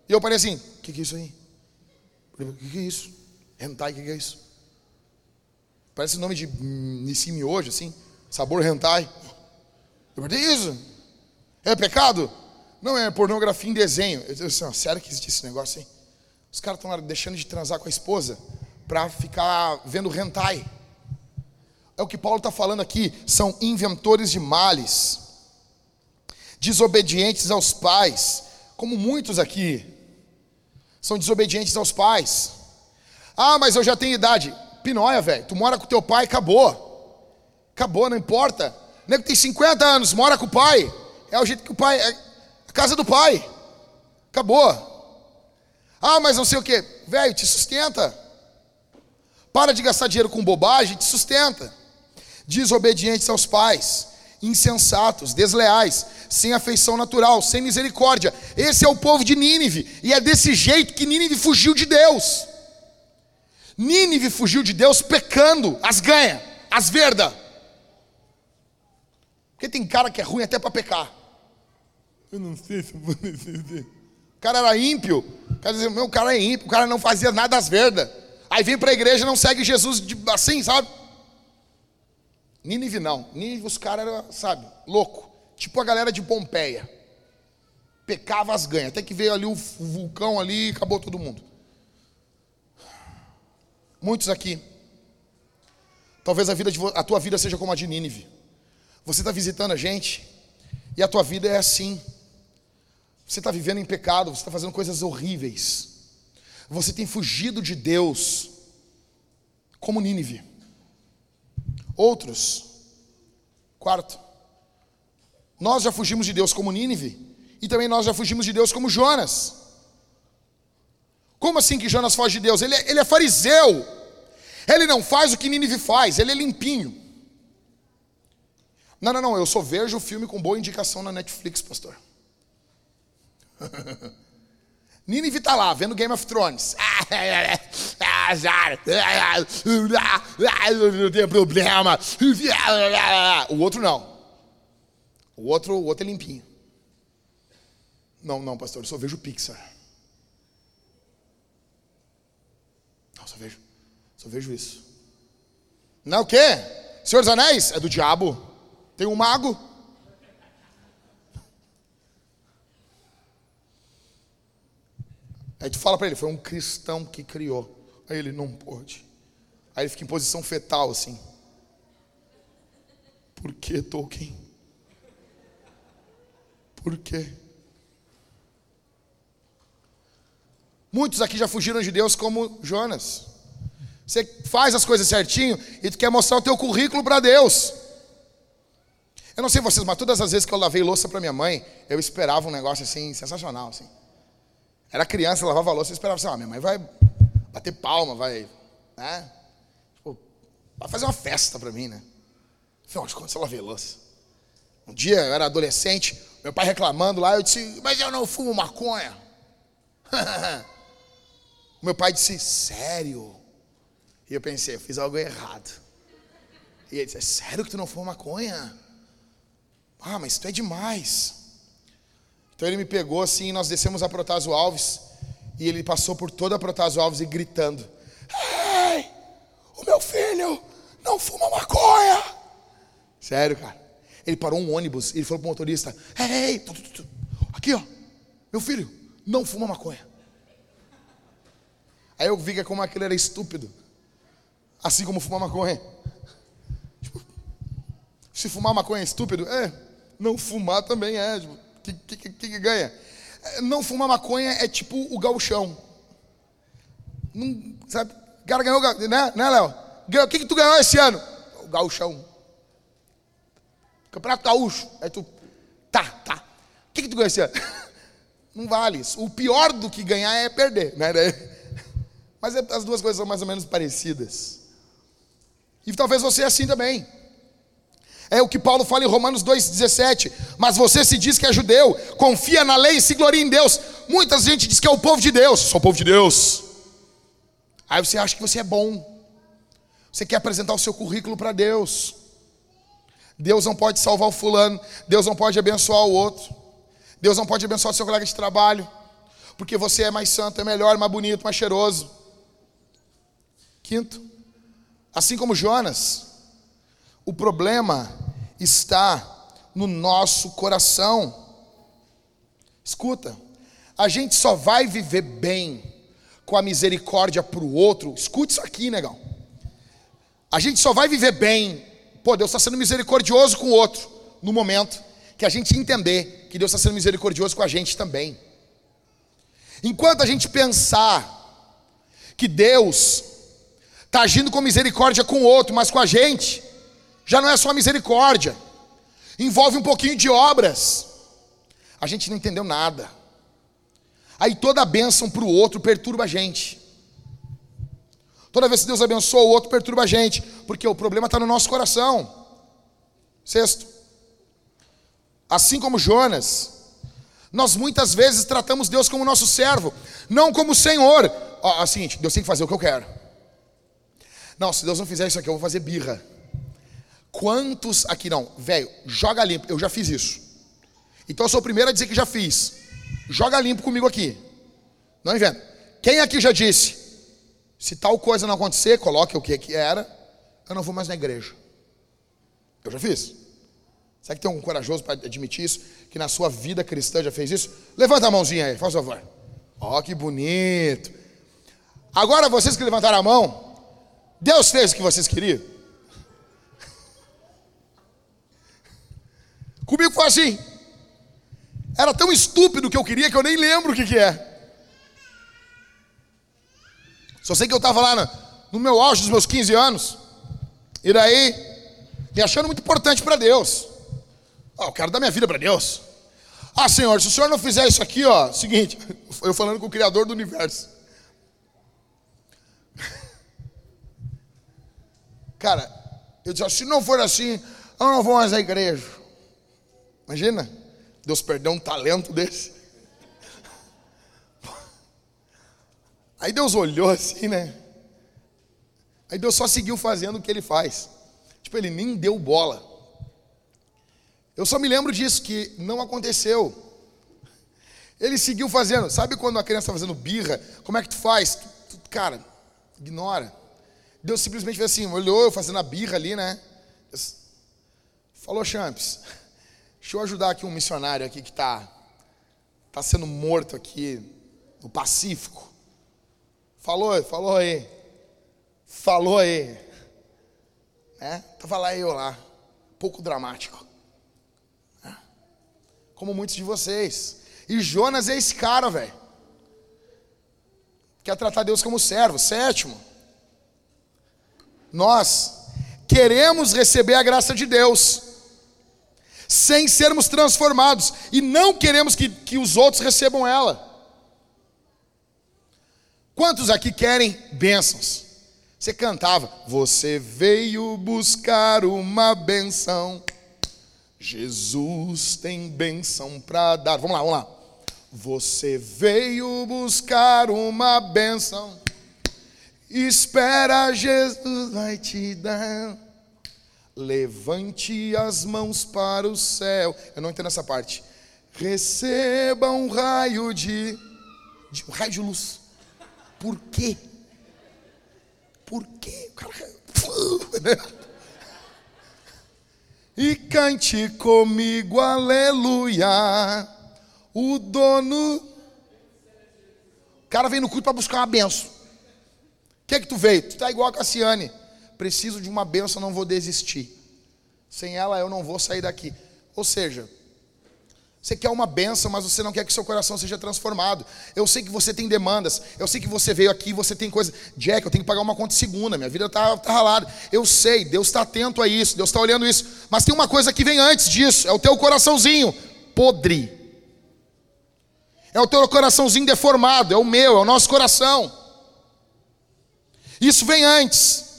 E eu parei assim, o que, que é isso aí? O que, que é isso? Hentai, o que, que é isso? Parece o nome de Nissim hoje, assim. Sabor hentai. Eu perguntei isso. É pecado? Não, é pornografia em desenho. Eu disse, sério que existe esse negócio aí? Os caras estão deixando de transar com a esposa para ficar vendo hentai. É o que Paulo está falando aqui. São inventores de males, desobedientes aos pais, como muitos aqui são desobedientes aos pais. Ah, mas eu já tenho idade. Pinóia, velho. Tu mora com teu pai, acabou. Acabou, não importa. O nego tem 50 anos, mora com o pai. É o jeito que o pai. É a casa do pai. Acabou. Ah, mas não sei o que. Velho, te sustenta. Para de gastar dinheiro com bobagem, te sustenta. Desobedientes aos pais, insensatos, desleais, sem afeição natural, sem misericórdia. Esse é o povo de Nínive. E é desse jeito que Nínive fugiu de Deus. Nínive fugiu de Deus pecando, as ganha, as verda. Porque tem cara que é ruim até para pecar. Eu não sei se vou decidir. O cara era ímpio. O cara dizia, meu, o cara é ímpio, o cara não fazia nada às verdas. Aí vem para a igreja e não segue Jesus de, assim, sabe? Nínive não. Nínive os caras eram, sabe, louco. Tipo a galera de Pompeia. Pecava as ganhas. Até que veio ali o vulcão ali e acabou todo mundo. Muitos aqui. Talvez a, vida de, a tua vida seja como a de Nínive. Você está visitando a gente e a tua vida é assim. Você está vivendo em pecado, você está fazendo coisas horríveis. Você tem fugido de Deus, como Nínive. Outros, quarto, nós já fugimos de Deus como Nínive, e também nós já fugimos de Deus como Jonas. Como assim que Jonas foge de Deus? Ele é, ele é fariseu. Ele não faz o que Nínive faz, ele é limpinho. Não, não, não, eu só vejo o filme com boa indicação na Netflix, pastor. Nínive está lá, vendo Game of Thrones. Não tem problema. O outro não. O outro, o outro é limpinho. Não, não, pastor, eu só vejo Pixar. Não, só vejo. Só vejo isso. Não é o quê? Senhor dos Anéis? É do diabo. Tem um mago. Aí tu fala para ele, foi um cristão que criou. Aí ele não pode. Aí ele fica em posição fetal assim. Por que Tolkien? Por quê? Muitos aqui já fugiram de Deus como Jonas. Você faz as coisas certinho e tu quer mostrar o teu currículo para Deus. Eu não sei vocês, mas todas as vezes que eu lavei louça para minha mãe, eu esperava um negócio assim sensacional, assim. Era criança, lavava louça, esperava assim, ah, minha mãe vai bater palma, vai, né? Tipo, vai fazer uma festa para mim, né? Afinal de contas, eu lavei louça. Um dia eu era adolescente, meu pai reclamando lá, eu disse, mas eu não fumo maconha. meu pai disse, sério? E eu pensei, eu fiz algo errado. E ele disse, é sério que tu não fuma maconha? Ah, mas tu é demais. Então ele me pegou assim, e nós descemos a Protásio Alves, e ele passou por toda a Protásio Alves e gritando: Ei, o meu filho não fuma maconha! Sério, cara. Ele parou um ônibus e ele falou para o motorista: Ei, tu, tu, tu, aqui ó, meu filho, não fuma maconha. Aí eu vi que como aquele era estúpido, assim como fumar maconha. Tipo, se fumar maconha é estúpido, é, não fumar também é. Tipo, que, que, que, ganha? Não fumar maconha é tipo o gauchão. Não, sabe? O cara ganhou, né, né Léo? O que, que tu ganhou esse ano? O gauchão. Campeonato gaúcho. Aí tu, tá, tá. O que, que tu ganhou esse ano? Não vale. O pior do que ganhar é perder, né? Mas é, as duas coisas são mais ou menos parecidas. E talvez você é assim também. É o que Paulo fala em Romanos 2,17. Mas você se diz que é judeu, confia na lei e se gloria em Deus. Muita gente diz que é o povo de Deus. Sou o povo de Deus. Aí você acha que você é bom. Você quer apresentar o seu currículo para Deus. Deus não pode salvar o fulano. Deus não pode abençoar o outro. Deus não pode abençoar o seu colega de trabalho. Porque você é mais santo, é melhor, mais bonito, mais cheiroso. Quinto, assim como Jonas, o problema está no nosso coração. Escuta, a gente só vai viver bem com a misericórdia para o outro. Escute isso aqui, negão. A gente só vai viver bem. Pô, Deus está sendo misericordioso com o outro no momento que a gente entender que Deus está sendo misericordioso com a gente também. Enquanto a gente pensar que Deus está agindo com misericórdia com o outro, mas com a gente, já não é só misericórdia, envolve um pouquinho de obras. A gente não entendeu nada. Aí toda a bênção para o outro perturba a gente. Toda vez que Deus abençoa o outro, perturba a gente, porque o problema está no nosso coração. Sexto, assim como Jonas, nós muitas vezes tratamos Deus como nosso servo, não como Senhor. Ó, é o seguinte, Deus tem que fazer o que eu quero. Não, se Deus não fizer isso aqui, eu vou fazer birra. Quantos aqui não? Velho, joga limpo. Eu já fiz isso. Então eu sou o primeiro a dizer que já fiz. Joga limpo comigo aqui. Não inventa. Quem aqui já disse? Se tal coisa não acontecer, coloque o que que era. Eu não vou mais na igreja. Eu já fiz. Será que tem um corajoso para admitir isso? Que na sua vida cristã já fez isso? Levanta a mãozinha aí, faz favor. Ó, oh, que bonito. Agora vocês que levantaram a mão, Deus fez o que vocês queriam? Comigo foi assim. Era tão estúpido que eu queria que eu nem lembro o que, que é. Só sei que eu estava lá no, no, meu auge dos meus 15 anos. E daí, me achando muito importante para Deus. Oh, eu quero dar minha vida para Deus. Ah, Senhor, se o Senhor não fizer isso aqui, ó, seguinte, eu falando com o Criador do universo. Cara, eu disse, se não for assim, eu não vou mais à igreja. Imagina, Deus perdeu um talento desse. Aí Deus olhou assim, né? Aí Deus só seguiu fazendo o que ele faz. Tipo, ele nem deu bola. Eu só me lembro disso, que não aconteceu. Ele seguiu fazendo. Sabe quando a criança está fazendo birra? Como é que tu faz? Tu, tu, cara, ignora. Deus simplesmente fez assim, olhou eu fazendo a birra ali, né? Falou, Champs. Deixa eu ajudar aqui um missionário aqui que está tá sendo morto aqui no Pacífico. Falou, falou aí. Falou aí. É, tava lá eu lá. Pouco dramático. É. Como muitos de vocês. E Jonas é esse cara, velho. Quer tratar Deus como servo. Sétimo. Nós queremos receber a graça de Deus sem sermos transformados, e não queremos que, que os outros recebam ela. Quantos aqui querem bênçãos? Você cantava, você veio buscar uma benção, Jesus tem bênção para dar. Vamos lá, vamos lá. Você veio buscar uma benção, espera, Jesus vai te dar. Levante as mãos para o céu. Eu não entendo essa parte. Receba um raio de, de um raio de luz. Por quê? Por quê? E cante comigo, aleluia. O dono. O cara vem no culto para buscar uma benção. O que é que tu veio? Tu tá igual a Cassiane preciso de uma benção, não vou desistir. Sem ela eu não vou sair daqui. Ou seja, você quer uma benção, mas você não quer que seu coração seja transformado. Eu sei que você tem demandas. Eu sei que você veio aqui, você tem coisa. Jack, eu tenho que pagar uma conta segunda. Minha vida está tá ralada. Eu sei, Deus está atento a isso. Deus está olhando isso. Mas tem uma coisa que vem antes disso. É o teu coraçãozinho podre. É o teu coraçãozinho deformado, é o meu, é o nosso coração. Isso vem antes.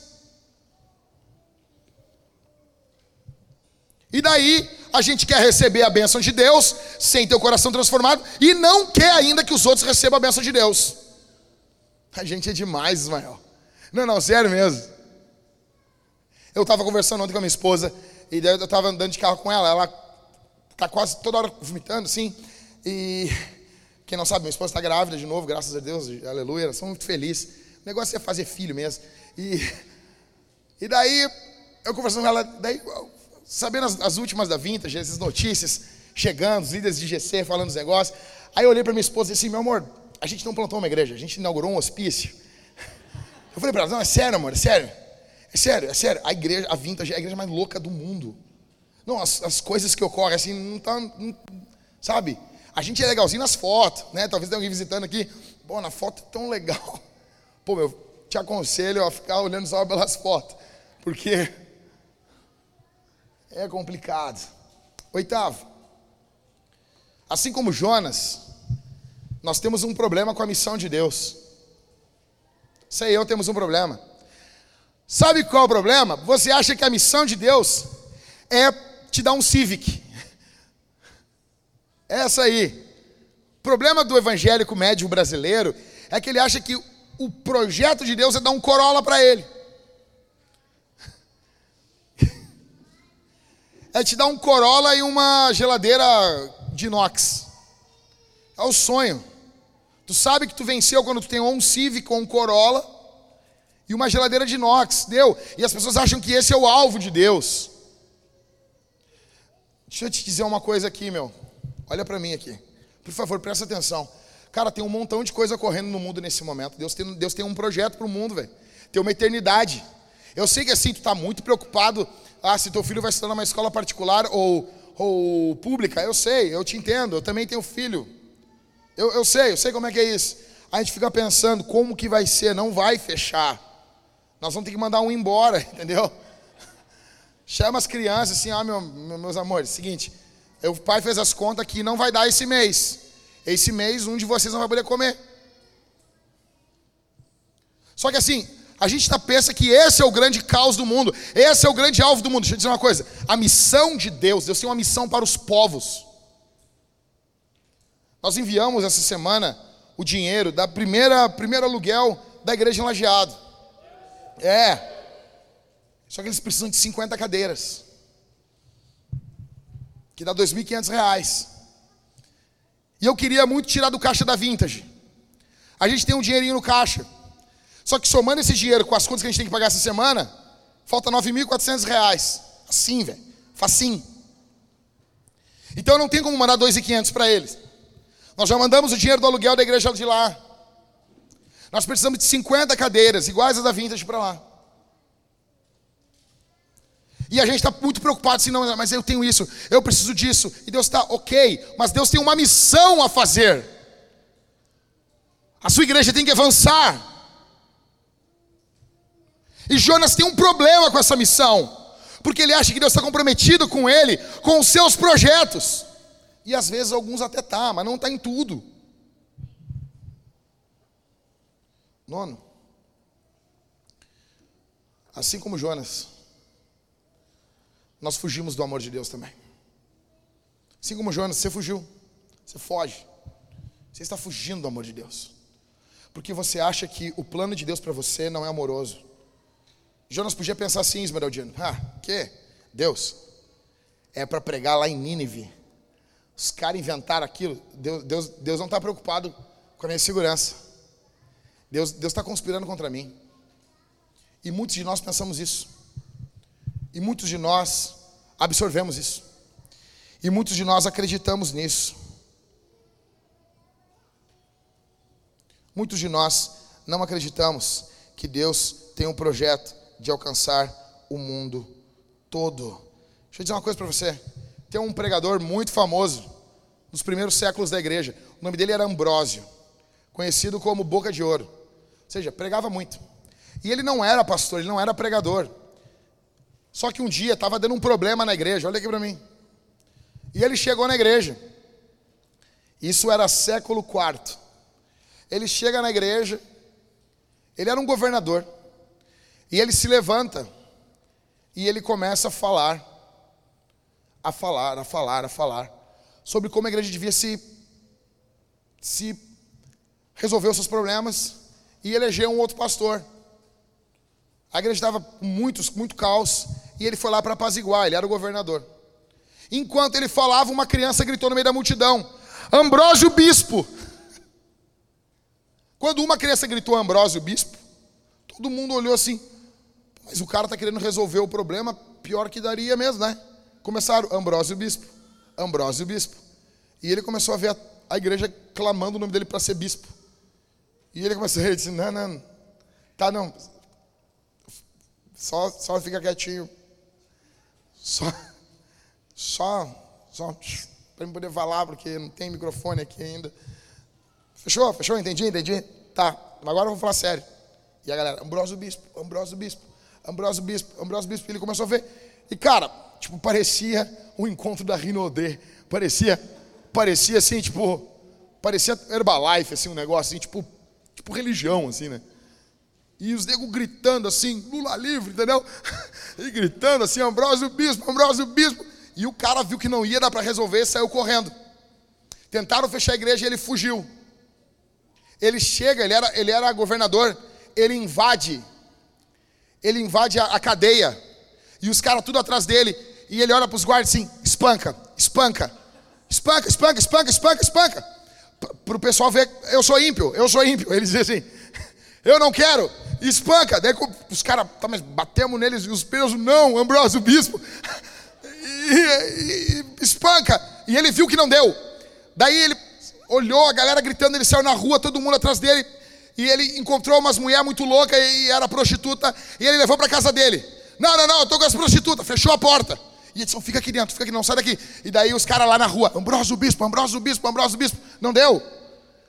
E daí a gente quer receber a bênção de Deus sem ter o coração transformado e não quer ainda que os outros recebam a bênção de Deus. A gente é demais, Ismael. Não, não, sério mesmo. Eu estava conversando ontem com a minha esposa e daí eu estava andando de carro com ela. Ela tá quase toda hora vomitando, assim. E quem não sabe, minha esposa está grávida de novo, graças a Deus, aleluia. Nós somos muito felizes. O negócio é fazer filho mesmo. E, e daí, eu conversando com ela, daí sabendo as, as, últimas da Vintage, essas notícias chegando, os líderes de GC falando os negócios. Aí eu olhei para minha esposa e disse assim: meu amor, a gente não plantou uma igreja, a gente inaugurou um hospício. Eu falei para ela: não, é sério, amor, é sério. É sério, é sério. A igreja, a Vintage é a igreja mais louca do mundo. Não, as, as coisas que ocorrem assim, não tá. Não, sabe? A gente é legalzinho nas fotos, né? Talvez tenha alguém visitando aqui. Pô, na foto é tão legal. Pô, meu, te aconselho a ficar olhando só pelas fotos. Porque é complicado. Oitavo. Assim como Jonas, nós temos um problema com a missão de Deus. Você e eu temos um problema. Sabe qual é o problema? Você acha que a missão de Deus é te dar um Civic. É essa aí. O problema do evangélico médio brasileiro é que ele acha que o projeto de Deus é dar um Corolla para ele. É te dar um Corolla e uma geladeira de inox. É o sonho. Tu sabe que tu venceu quando tu tem um Civic ou um Corolla e uma geladeira de inox. Deu. E as pessoas acham que esse é o alvo de Deus. Deixa eu te dizer uma coisa aqui, meu. Olha para mim aqui. Por favor, presta atenção. Cara, tem um montão de coisa correndo no mundo nesse momento. Deus tem, Deus tem um projeto para o mundo, velho. Tem uma eternidade. Eu sei que assim, tu está muito preocupado ah, se teu filho vai estudar numa escola particular ou, ou pública, eu sei, eu te entendo, eu também tenho filho. Eu, eu sei, eu sei como é que é isso. A gente fica pensando como que vai ser, não vai fechar. Nós vamos ter que mandar um embora, entendeu? Chama as crianças assim, ah, meu, meus amores, seguinte, o pai fez as contas que não vai dar esse mês. Esse mês um de vocês não vai poder comer. Só que assim, a gente tá, pensa que esse é o grande caos do mundo, esse é o grande alvo do mundo. Deixa eu dizer uma coisa: a missão de Deus, Deus tem uma missão para os povos. Nós enviamos essa semana o dinheiro da primeira primeiro aluguel da igreja em Lajeado. É. Só que eles precisam de 50 cadeiras. Que dá R$ 2.500. E eu queria muito tirar do caixa da Vintage. A gente tem um dinheirinho no caixa. Só que somando esse dinheiro com as contas que a gente tem que pagar essa semana, falta R$ 9.400. Assim, velho. Facinho. Então não tem como mandar 2.500 para eles. Nós já mandamos o dinheiro do aluguel da igreja de lá. Nós precisamos de 50 cadeiras, iguais às da Vintage para lá. E a gente está muito preocupado assim, não, mas eu tenho isso, eu preciso disso. E Deus está, ok, mas Deus tem uma missão a fazer. A sua igreja tem que avançar. E Jonas tem um problema com essa missão, porque ele acha que Deus está comprometido com ele, com os seus projetos. E às vezes alguns até tá, mas não está em tudo. Nono. Assim como Jonas, nós fugimos do amor de Deus também. Assim como Jonas, você fugiu, você foge. Você está fugindo do amor de Deus. Porque você acha que o plano de Deus para você não é amoroso. Jonas podia pensar assim, Esmeraldino: ah, que? Deus, é para pregar lá em Nínive. Os caras inventaram aquilo. Deus, Deus, Deus não está preocupado com a minha segurança. Deus está conspirando contra mim. E muitos de nós pensamos isso. E muitos de nós absorvemos isso. E muitos de nós acreditamos nisso. Muitos de nós não acreditamos que Deus tem um projeto de alcançar o mundo todo. Deixa eu dizer uma coisa para você. Tem um pregador muito famoso nos primeiros séculos da igreja. O nome dele era Ambrósio, conhecido como Boca de Ouro. Ou seja, pregava muito. E ele não era pastor, ele não era pregador. Só que um dia estava dando um problema na igreja. Olha aqui para mim. E ele chegou na igreja. Isso era século IV. Ele chega na igreja, ele era um governador, e ele se levanta e ele começa a falar, a falar, a falar, a falar, sobre como a igreja devia se, se resolver os seus problemas e eleger um outro pastor. A igreja estava com muitos, muito caos, e ele foi lá para apaziguar, ele era o governador. Enquanto ele falava, uma criança gritou no meio da multidão: Ambrósio Bispo. Quando uma criança gritou Ambrósio Bispo, todo mundo olhou assim, mas o cara está querendo resolver o problema, pior que daria mesmo, né? Começaram, Ambrósio Bispo, Ambrósio Bispo. E ele começou a ver a, a igreja clamando o nome dele para ser bispo. E ele começou a dizer, não, não, tá não, só, só fica quietinho. Só, só, só, para eu poder falar, porque não tem microfone aqui ainda. Fechou? Fechou? Entendi? Entendi? Tá, agora eu vou falar sério. E a galera, Ambrósio Bispo, Ambrósio Bispo, Ambrósio Bispo, Ambrósio Bispo. Ele começou a ver. E, cara, tipo, parecia um encontro da Rinodê. Parecia, parecia assim, tipo, parecia Herbalife, assim, um negócio assim, tipo, tipo religião, assim, né? E os negros gritando assim, Lula livre, entendeu? E gritando assim, Ambrósio Bispo, Ambrósio Bispo. E o cara viu que não ia dar para resolver e saiu correndo. Tentaram fechar a igreja e ele fugiu. Ele chega, ele era, ele era governador, ele invade, ele invade a, a cadeia. E os caras tudo atrás dele. E ele olha para os guardas assim: espanca, espanca, espanca, espanca, espanca, espanca, espanca. Para o pessoal ver, eu sou ímpio, eu sou ímpio. Ele diz assim: eu não quero, espanca. Daí os caras, tá, mas batemos neles e os pesos, não, Ambrósio, bispo. E, e, espanca. E ele viu que não deu. Daí ele olhou a galera gritando, ele saiu na rua, todo mundo atrás dele. E ele encontrou umas mulheres muito loucas e era prostituta. E ele levou para casa dele. Não, não, não, eu tô com as prostitutas. Fechou a porta. E ele disse, fica aqui dentro, fica aqui, não sai daqui. E daí os caras lá na rua, Ambrósio Bispo, Ambrósio Bispo, Ambrósio Bispo. Não deu.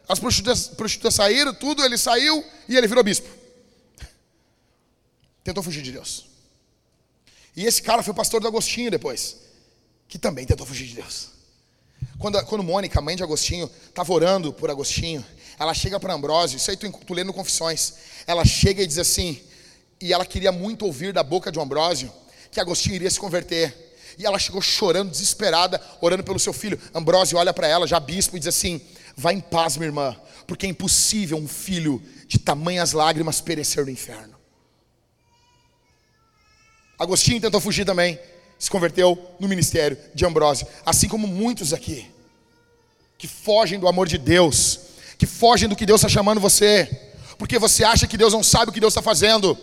As prostitutas, prostitutas saíram, tudo, ele saiu e ele virou bispo. Tentou fugir de Deus. E esse cara foi pastor do Agostinho depois, que também tentou fugir de Deus. Quando, quando Mônica, mãe de Agostinho, estava orando por Agostinho, ela chega para Ambrósio, isso aí tu, tu Confissões, ela chega e diz assim, e ela queria muito ouvir da boca de Ambrósio que Agostinho iria se converter. E ela chegou chorando, desesperada, orando pelo seu filho. Ambrósio olha para ela, já bispo, e diz assim: Vá em paz, minha irmã, porque é impossível um filho de tamanhas lágrimas perecer no inferno. Agostinho tentou fugir também, se converteu no ministério de Ambrósio, assim como muitos aqui, que fogem do amor de Deus, que fogem do que Deus está chamando você, porque você acha que Deus não sabe o que Deus está fazendo.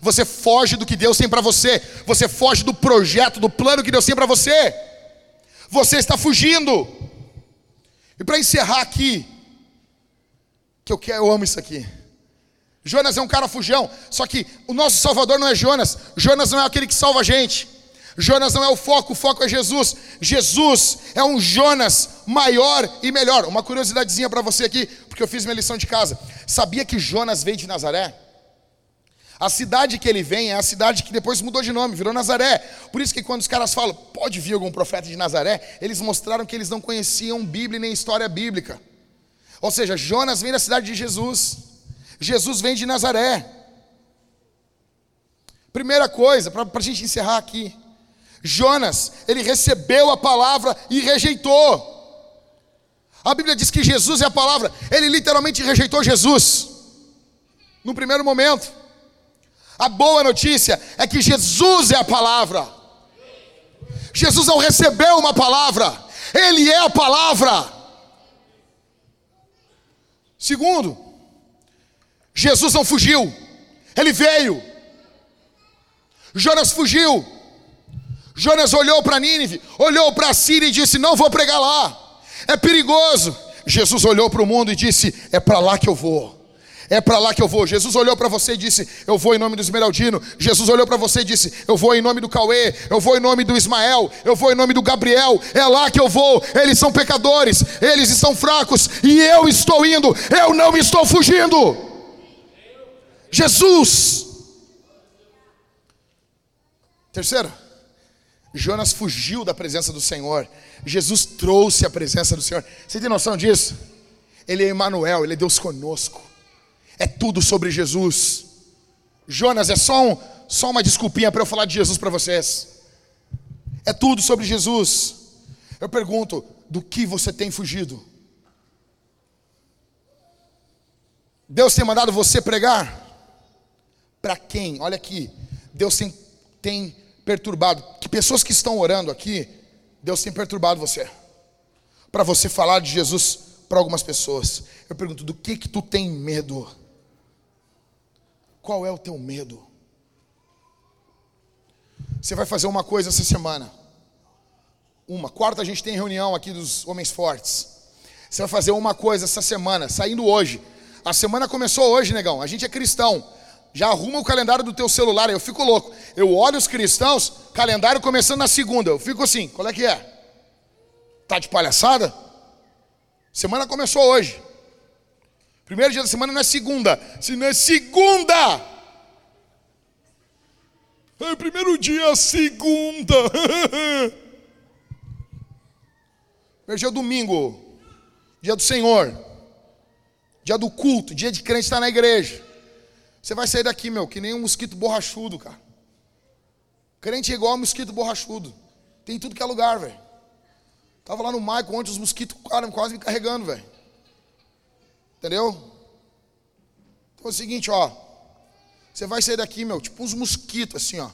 Você foge do que Deus tem para você, você foge do projeto, do plano que Deus tem para você. Você está fugindo. E para encerrar aqui, que eu quero, eu amo isso aqui. Jonas é um cara fujão, só que o nosso Salvador não é Jonas. Jonas não é aquele que salva a gente. Jonas não é o foco, o foco é Jesus. Jesus é um Jonas maior e melhor. Uma curiosidadezinha para você aqui, porque eu fiz minha lição de casa. Sabia que Jonas veio de Nazaré? A cidade que ele vem é a cidade que depois mudou de nome, virou Nazaré. Por isso que quando os caras falam, pode vir algum profeta de Nazaré, eles mostraram que eles não conheciam Bíblia nem história bíblica. Ou seja, Jonas vem da cidade de Jesus. Jesus vem de Nazaré. Primeira coisa, para a gente encerrar aqui. Jonas, ele recebeu a palavra e rejeitou. A Bíblia diz que Jesus é a palavra, ele literalmente rejeitou Jesus. No primeiro momento. A boa notícia é que Jesus é a palavra. Jesus não recebeu uma palavra, Ele é a palavra. Segundo, Jesus não fugiu, Ele veio. Jonas fugiu. Jonas olhou para Nínive, olhou para a Síria e disse: Não vou pregar lá, é perigoso. Jesus olhou para o mundo e disse: É para lá que eu vou. É para lá que eu vou. Jesus olhou para você e disse: Eu vou em nome do Esmeraldino. Jesus olhou para você e disse: Eu vou em nome do Cauê. Eu vou em nome do Ismael. Eu vou em nome do Gabriel. É lá que eu vou. Eles são pecadores. Eles estão fracos. E eu estou indo. Eu não estou fugindo. Jesus. Terceiro, Jonas fugiu da presença do Senhor. Jesus trouxe a presença do Senhor. Você tem noção disso? Ele é Emmanuel, ele é Deus conosco. É tudo sobre Jesus. Jonas é só, um, só uma desculpinha para eu falar de Jesus para vocês. É tudo sobre Jesus. Eu pergunto: do que você tem fugido? Deus tem mandado você pregar? Para quem? Olha aqui. Deus tem, tem perturbado. Que pessoas que estão orando aqui, Deus tem perturbado você. Para você falar de Jesus para algumas pessoas. Eu pergunto: do que que tu tem medo? Qual é o teu medo? Você vai fazer uma coisa essa semana. Uma. Quarta, a gente tem reunião aqui dos homens fortes. Você vai fazer uma coisa essa semana, saindo hoje. A semana começou hoje, negão. A gente é cristão. Já arruma o calendário do teu celular. Eu fico louco. Eu olho os cristãos, calendário começando na segunda. Eu fico assim, qual é que é? Tá de palhaçada? Semana começou hoje. Primeiro dia da semana não é segunda, se não é segunda. É primeiro dia, segunda. Primeiro dia é domingo, dia do Senhor, dia do culto, dia de crente estar na igreja. Você vai sair daqui, meu, que nem um mosquito borrachudo, cara. Crente é igual um mosquito borrachudo. Tem tudo que é lugar, velho. Tava lá no Maico ontem, os mosquitos cara, quase me carregando, velho. Entendeu? Então é o seguinte, ó. Você vai sair daqui, meu, tipo uns mosquitos, assim, ó.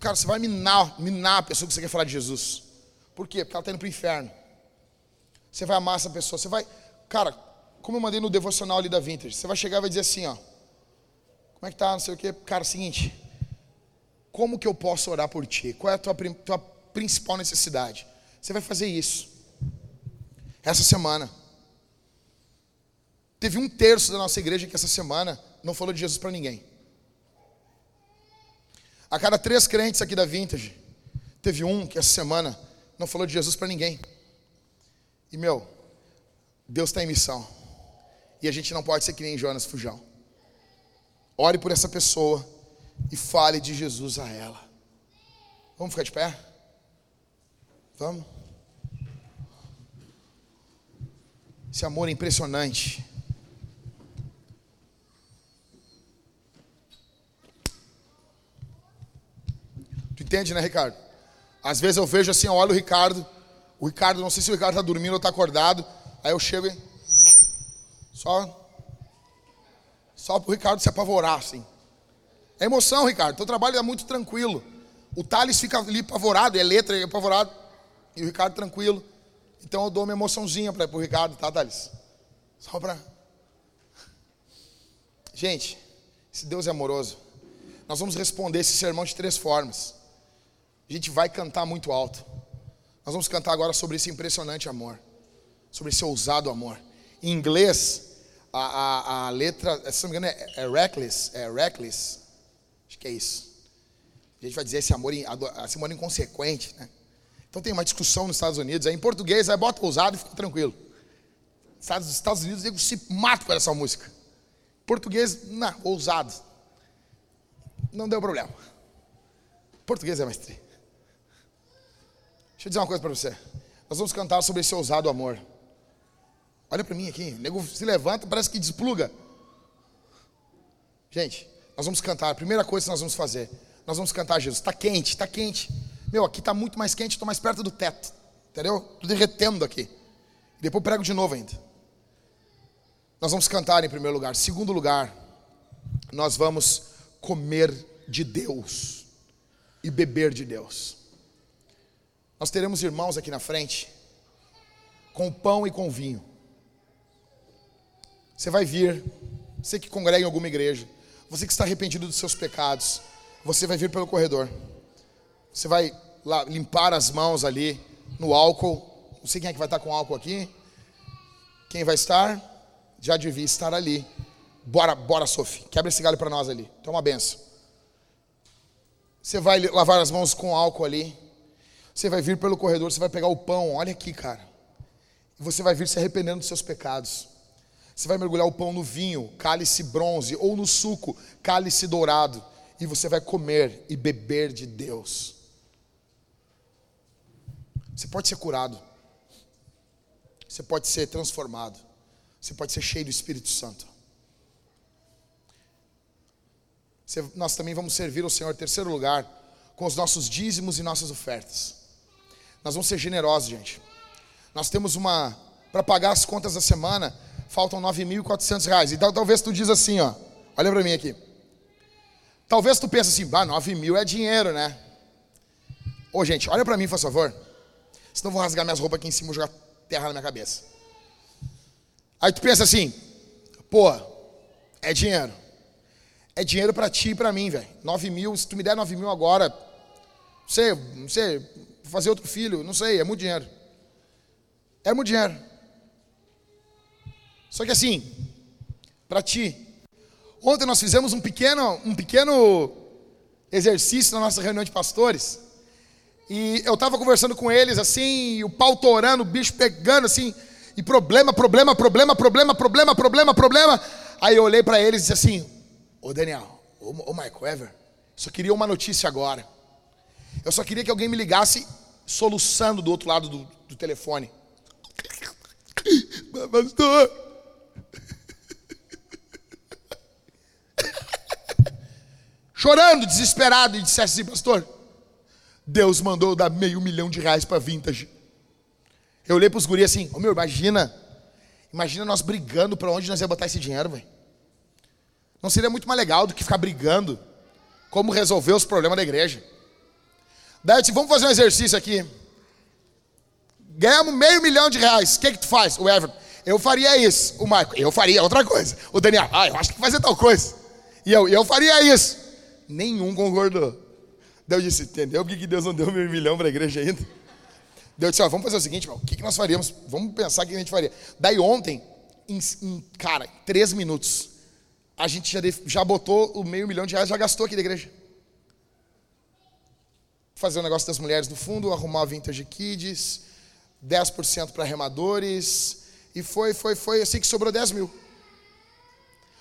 Cara, você vai minar, minar a pessoa que você quer falar de Jesus. Por quê? Porque ela está indo para o inferno. Você vai amar essa pessoa. Você vai. Cara, como eu mandei no devocional ali da Vintage, você vai chegar e vai dizer assim, ó. Como é que tá? Não sei o quê. Cara, seguinte. Como que eu posso orar por ti? Qual é a tua, tua principal necessidade? Você vai fazer isso. Essa semana. Teve um terço da nossa igreja que essa semana não falou de Jesus para ninguém. A cada três crentes aqui da Vintage, teve um que essa semana não falou de Jesus para ninguém. E meu, Deus está em missão. E a gente não pode ser que nem Jonas Fujão. Ore por essa pessoa e fale de Jesus a ela. Vamos ficar de pé? Vamos? Esse amor é impressionante. Entende, né, Ricardo? Às vezes eu vejo assim, eu olho o Ricardo. O Ricardo, não sei se o Ricardo está dormindo ou está acordado. Aí eu chego e. Só. Só para o Ricardo se apavorar, assim. É emoção, Ricardo. Teu trabalho é muito tranquilo. O Thales fica ali apavorado, é letra, é apavorado. E o Ricardo tranquilo. Então eu dou uma emoçãozinha para o Ricardo, tá, Thales? Só para. Gente, se Deus é amoroso, nós vamos responder esse sermão de três formas. A gente vai cantar muito alto. Nós vamos cantar agora sobre esse impressionante amor, sobre esse ousado amor. Em inglês, a, a, a letra, se não me engano, é, é reckless, é reckless. Acho que é isso. A gente vai dizer esse amor, esse amor inconsequente, né? Então tem uma discussão nos Estados Unidos, aí em português, aí bota ousado e fica tranquilo. Estados, Estados Unidos, eles se matam com essa música. Português, não, ousado. Não deu problema. Português é mais tri. Deixa eu dizer uma coisa para você. Nós vamos cantar sobre esse ousado amor. Olha para mim aqui. O nego se levanta, parece que despluga. Gente, nós vamos cantar. A primeira coisa que nós vamos fazer, nós vamos cantar Jesus. Está quente, está quente. Meu, aqui está muito mais quente, estou mais perto do teto. Entendeu? Estou derretendo aqui. Depois prego de novo ainda. Nós vamos cantar em primeiro lugar. Segundo lugar, nós vamos comer de Deus e beber de Deus. Nós teremos irmãos aqui na frente, com pão e com vinho. Você vai vir, você que congrega em alguma igreja, você que está arrependido dos seus pecados, você vai vir pelo corredor. Você vai lá limpar as mãos ali no álcool. Não sei quem é que vai estar com álcool aqui. Quem vai estar? Já devia estar ali. Bora, bora, Sophie. Quebra esse galho para nós ali. Toma benção. Você vai lavar as mãos com álcool ali. Você vai vir pelo corredor, você vai pegar o pão, olha aqui, cara. Você vai vir se arrependendo dos seus pecados. Você vai mergulhar o pão no vinho, cálice bronze, ou no suco, cálice dourado. E você vai comer e beber de Deus. Você pode ser curado. Você pode ser transformado. Você pode ser cheio do Espírito Santo. Você, nós também vamos servir ao Senhor, em terceiro lugar, com os nossos dízimos e nossas ofertas. Nós vamos ser generosos, gente. Nós temos uma. Para pagar as contas da semana, faltam 9.400 reais. Então talvez tu diz assim, ó. Olha para mim aqui. Talvez tu pense assim, bah, 9 mil é dinheiro, né? Ô, gente, olha para mim, por favor. Senão eu vou rasgar minhas roupas aqui em cima e jogar terra na minha cabeça. Aí tu pensa assim, pô, é dinheiro é dinheiro para ti e para mim, velho. 9 mil, se tu me der 9 mil agora, não sei, não sei, fazer outro filho, não sei, é muito dinheiro. É muito dinheiro. Só que assim, para ti, ontem nós fizemos um pequeno, um pequeno exercício na nossa reunião de pastores. E eu estava conversando com eles assim, o pau torando, o bicho pegando assim, e problema, problema, problema, problema, problema, problema, problema. Aí eu olhei para eles e disse assim: Ô Daniel, ô, ô Michael Ever, só queria uma notícia agora. Eu só queria que alguém me ligasse soluçando do outro lado do, do telefone. Pastor. Chorando, desesperado, e dissesse assim, pastor, Deus mandou dar meio milhão de reais para Vintage. Eu olhei para os guris assim, ô oh, meu, imagina, imagina nós brigando para onde nós ia botar esse dinheiro, velho. Não seria muito mais legal do que ficar brigando como resolver os problemas da igreja? Daí eu disse, vamos fazer um exercício aqui. Ganhamos meio milhão de reais. O que, que tu faz? O Everton, eu faria isso. O Marco, eu faria outra coisa. O Daniel, ah, eu acho que fazer tal coisa. E eu, eu faria isso. Nenhum concordou. Eu disse, entendeu por que Deus não deu meio milhão para a igreja ainda? Eu disse, ó, vamos fazer o seguinte, o que, que nós faríamos? Vamos pensar o que a gente faria. Daí ontem, em, em cara, três minutos, a gente já, já botou o meio milhão de reais, já gastou aqui da igreja. Fazer o um negócio das mulheres no fundo, arrumar Vintage Kids, 10% para remadores, e foi, foi, foi assim que sobrou 10 mil.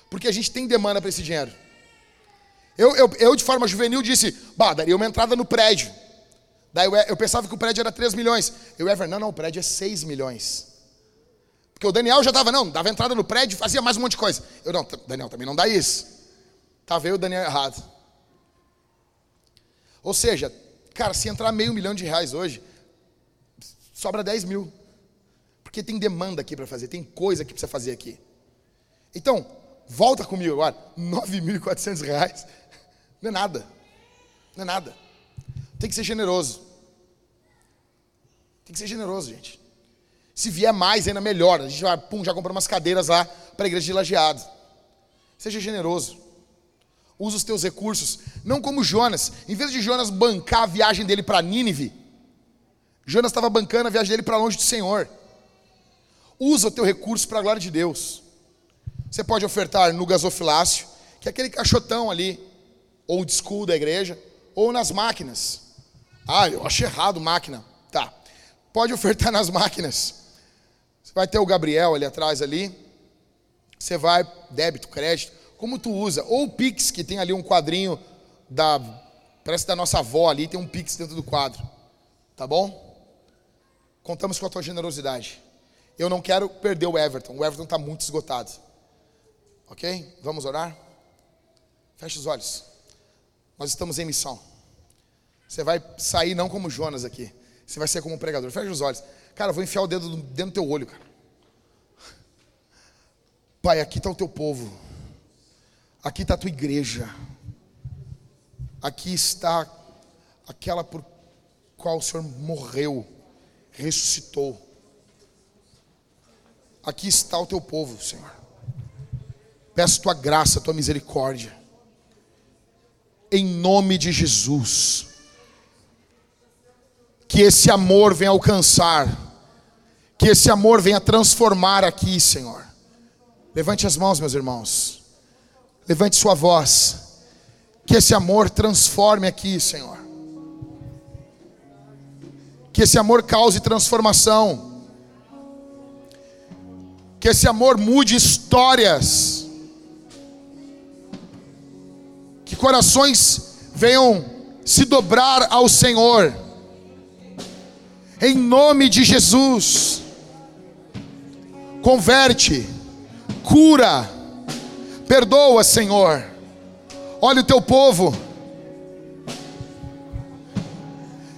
Porque a gente tem demanda para esse dinheiro. Eu, eu, eu, de forma juvenil, disse, bah, daria uma entrada no prédio. Daí eu, eu pensava que o prédio era 3 milhões. Eu, Ever, não, não, o prédio é 6 milhões. Porque o Daniel já dava, não, dava entrada no prédio, fazia mais um monte de coisa. Eu, não, Daniel, também não dá isso. Estava eu o Daniel errado. Ou seja, cara, se entrar meio milhão de reais hoje, sobra 10 mil. Porque tem demanda aqui para fazer, tem coisa que precisa fazer aqui. Então, volta comigo agora, 9.400 reais não é nada. Não é nada. Tem que ser generoso. Tem que ser generoso, gente. Se vier mais, ainda melhor. A gente vai, pum, já comprou umas cadeiras lá para a igreja de lajeado. Seja generoso. Usa os teus recursos. Não como Jonas. Em vez de Jonas bancar a viagem dele para Nínive, Jonas estava bancando a viagem dele para longe do Senhor. Usa o teu recurso para a glória de Deus. Você pode ofertar no gasofilácio, que é aquele caixotão ali, ou school da igreja, ou nas máquinas. Ah, eu acho errado máquina. Tá. Pode ofertar nas máquinas. Você vai ter o Gabriel ali atrás ali. Você vai, débito, crédito, como tu usa. Ou o Pix, que tem ali um quadrinho da. Parece da nossa avó ali, tem um Pix dentro do quadro. Tá bom? Contamos com a tua generosidade. Eu não quero perder o Everton. O Everton está muito esgotado. Ok? Vamos orar? Feche os olhos. Nós estamos em missão. Você vai sair não como Jonas aqui. Você vai ser como um pregador. Feche os olhos. Cara, vou enfiar o dedo dentro do teu olho, cara. Pai, aqui está o teu povo. Aqui está a tua igreja. Aqui está aquela por qual o Senhor morreu, ressuscitou. Aqui está o teu povo, Senhor. Peço tua graça, tua misericórdia. Em nome de Jesus. Que esse amor venha alcançar que esse amor venha transformar aqui, Senhor. Levante as mãos, meus irmãos. Levante sua voz. Que esse amor transforme aqui, Senhor. Que esse amor cause transformação. Que esse amor mude histórias. Que corações venham se dobrar ao Senhor Em nome de Jesus. Converte, cura, perdoa, Senhor. Olha o teu povo.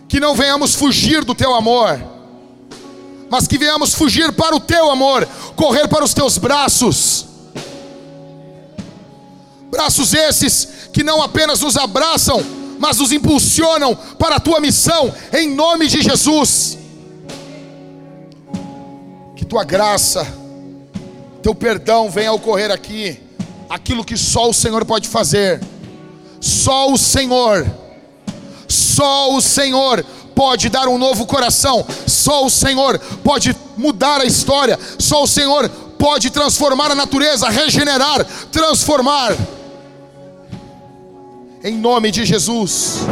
Que não venhamos fugir do teu amor, mas que venhamos fugir para o teu amor, correr para os teus braços. Braços esses que não apenas nos abraçam, mas nos impulsionam para a tua missão, em nome de Jesus. Que tua graça, teu perdão venha ocorrer aqui, aquilo que só o Senhor pode fazer, só o Senhor, só o Senhor pode dar um novo coração, só o Senhor pode mudar a história, só o Senhor pode transformar a natureza, regenerar, transformar em nome de Jesus.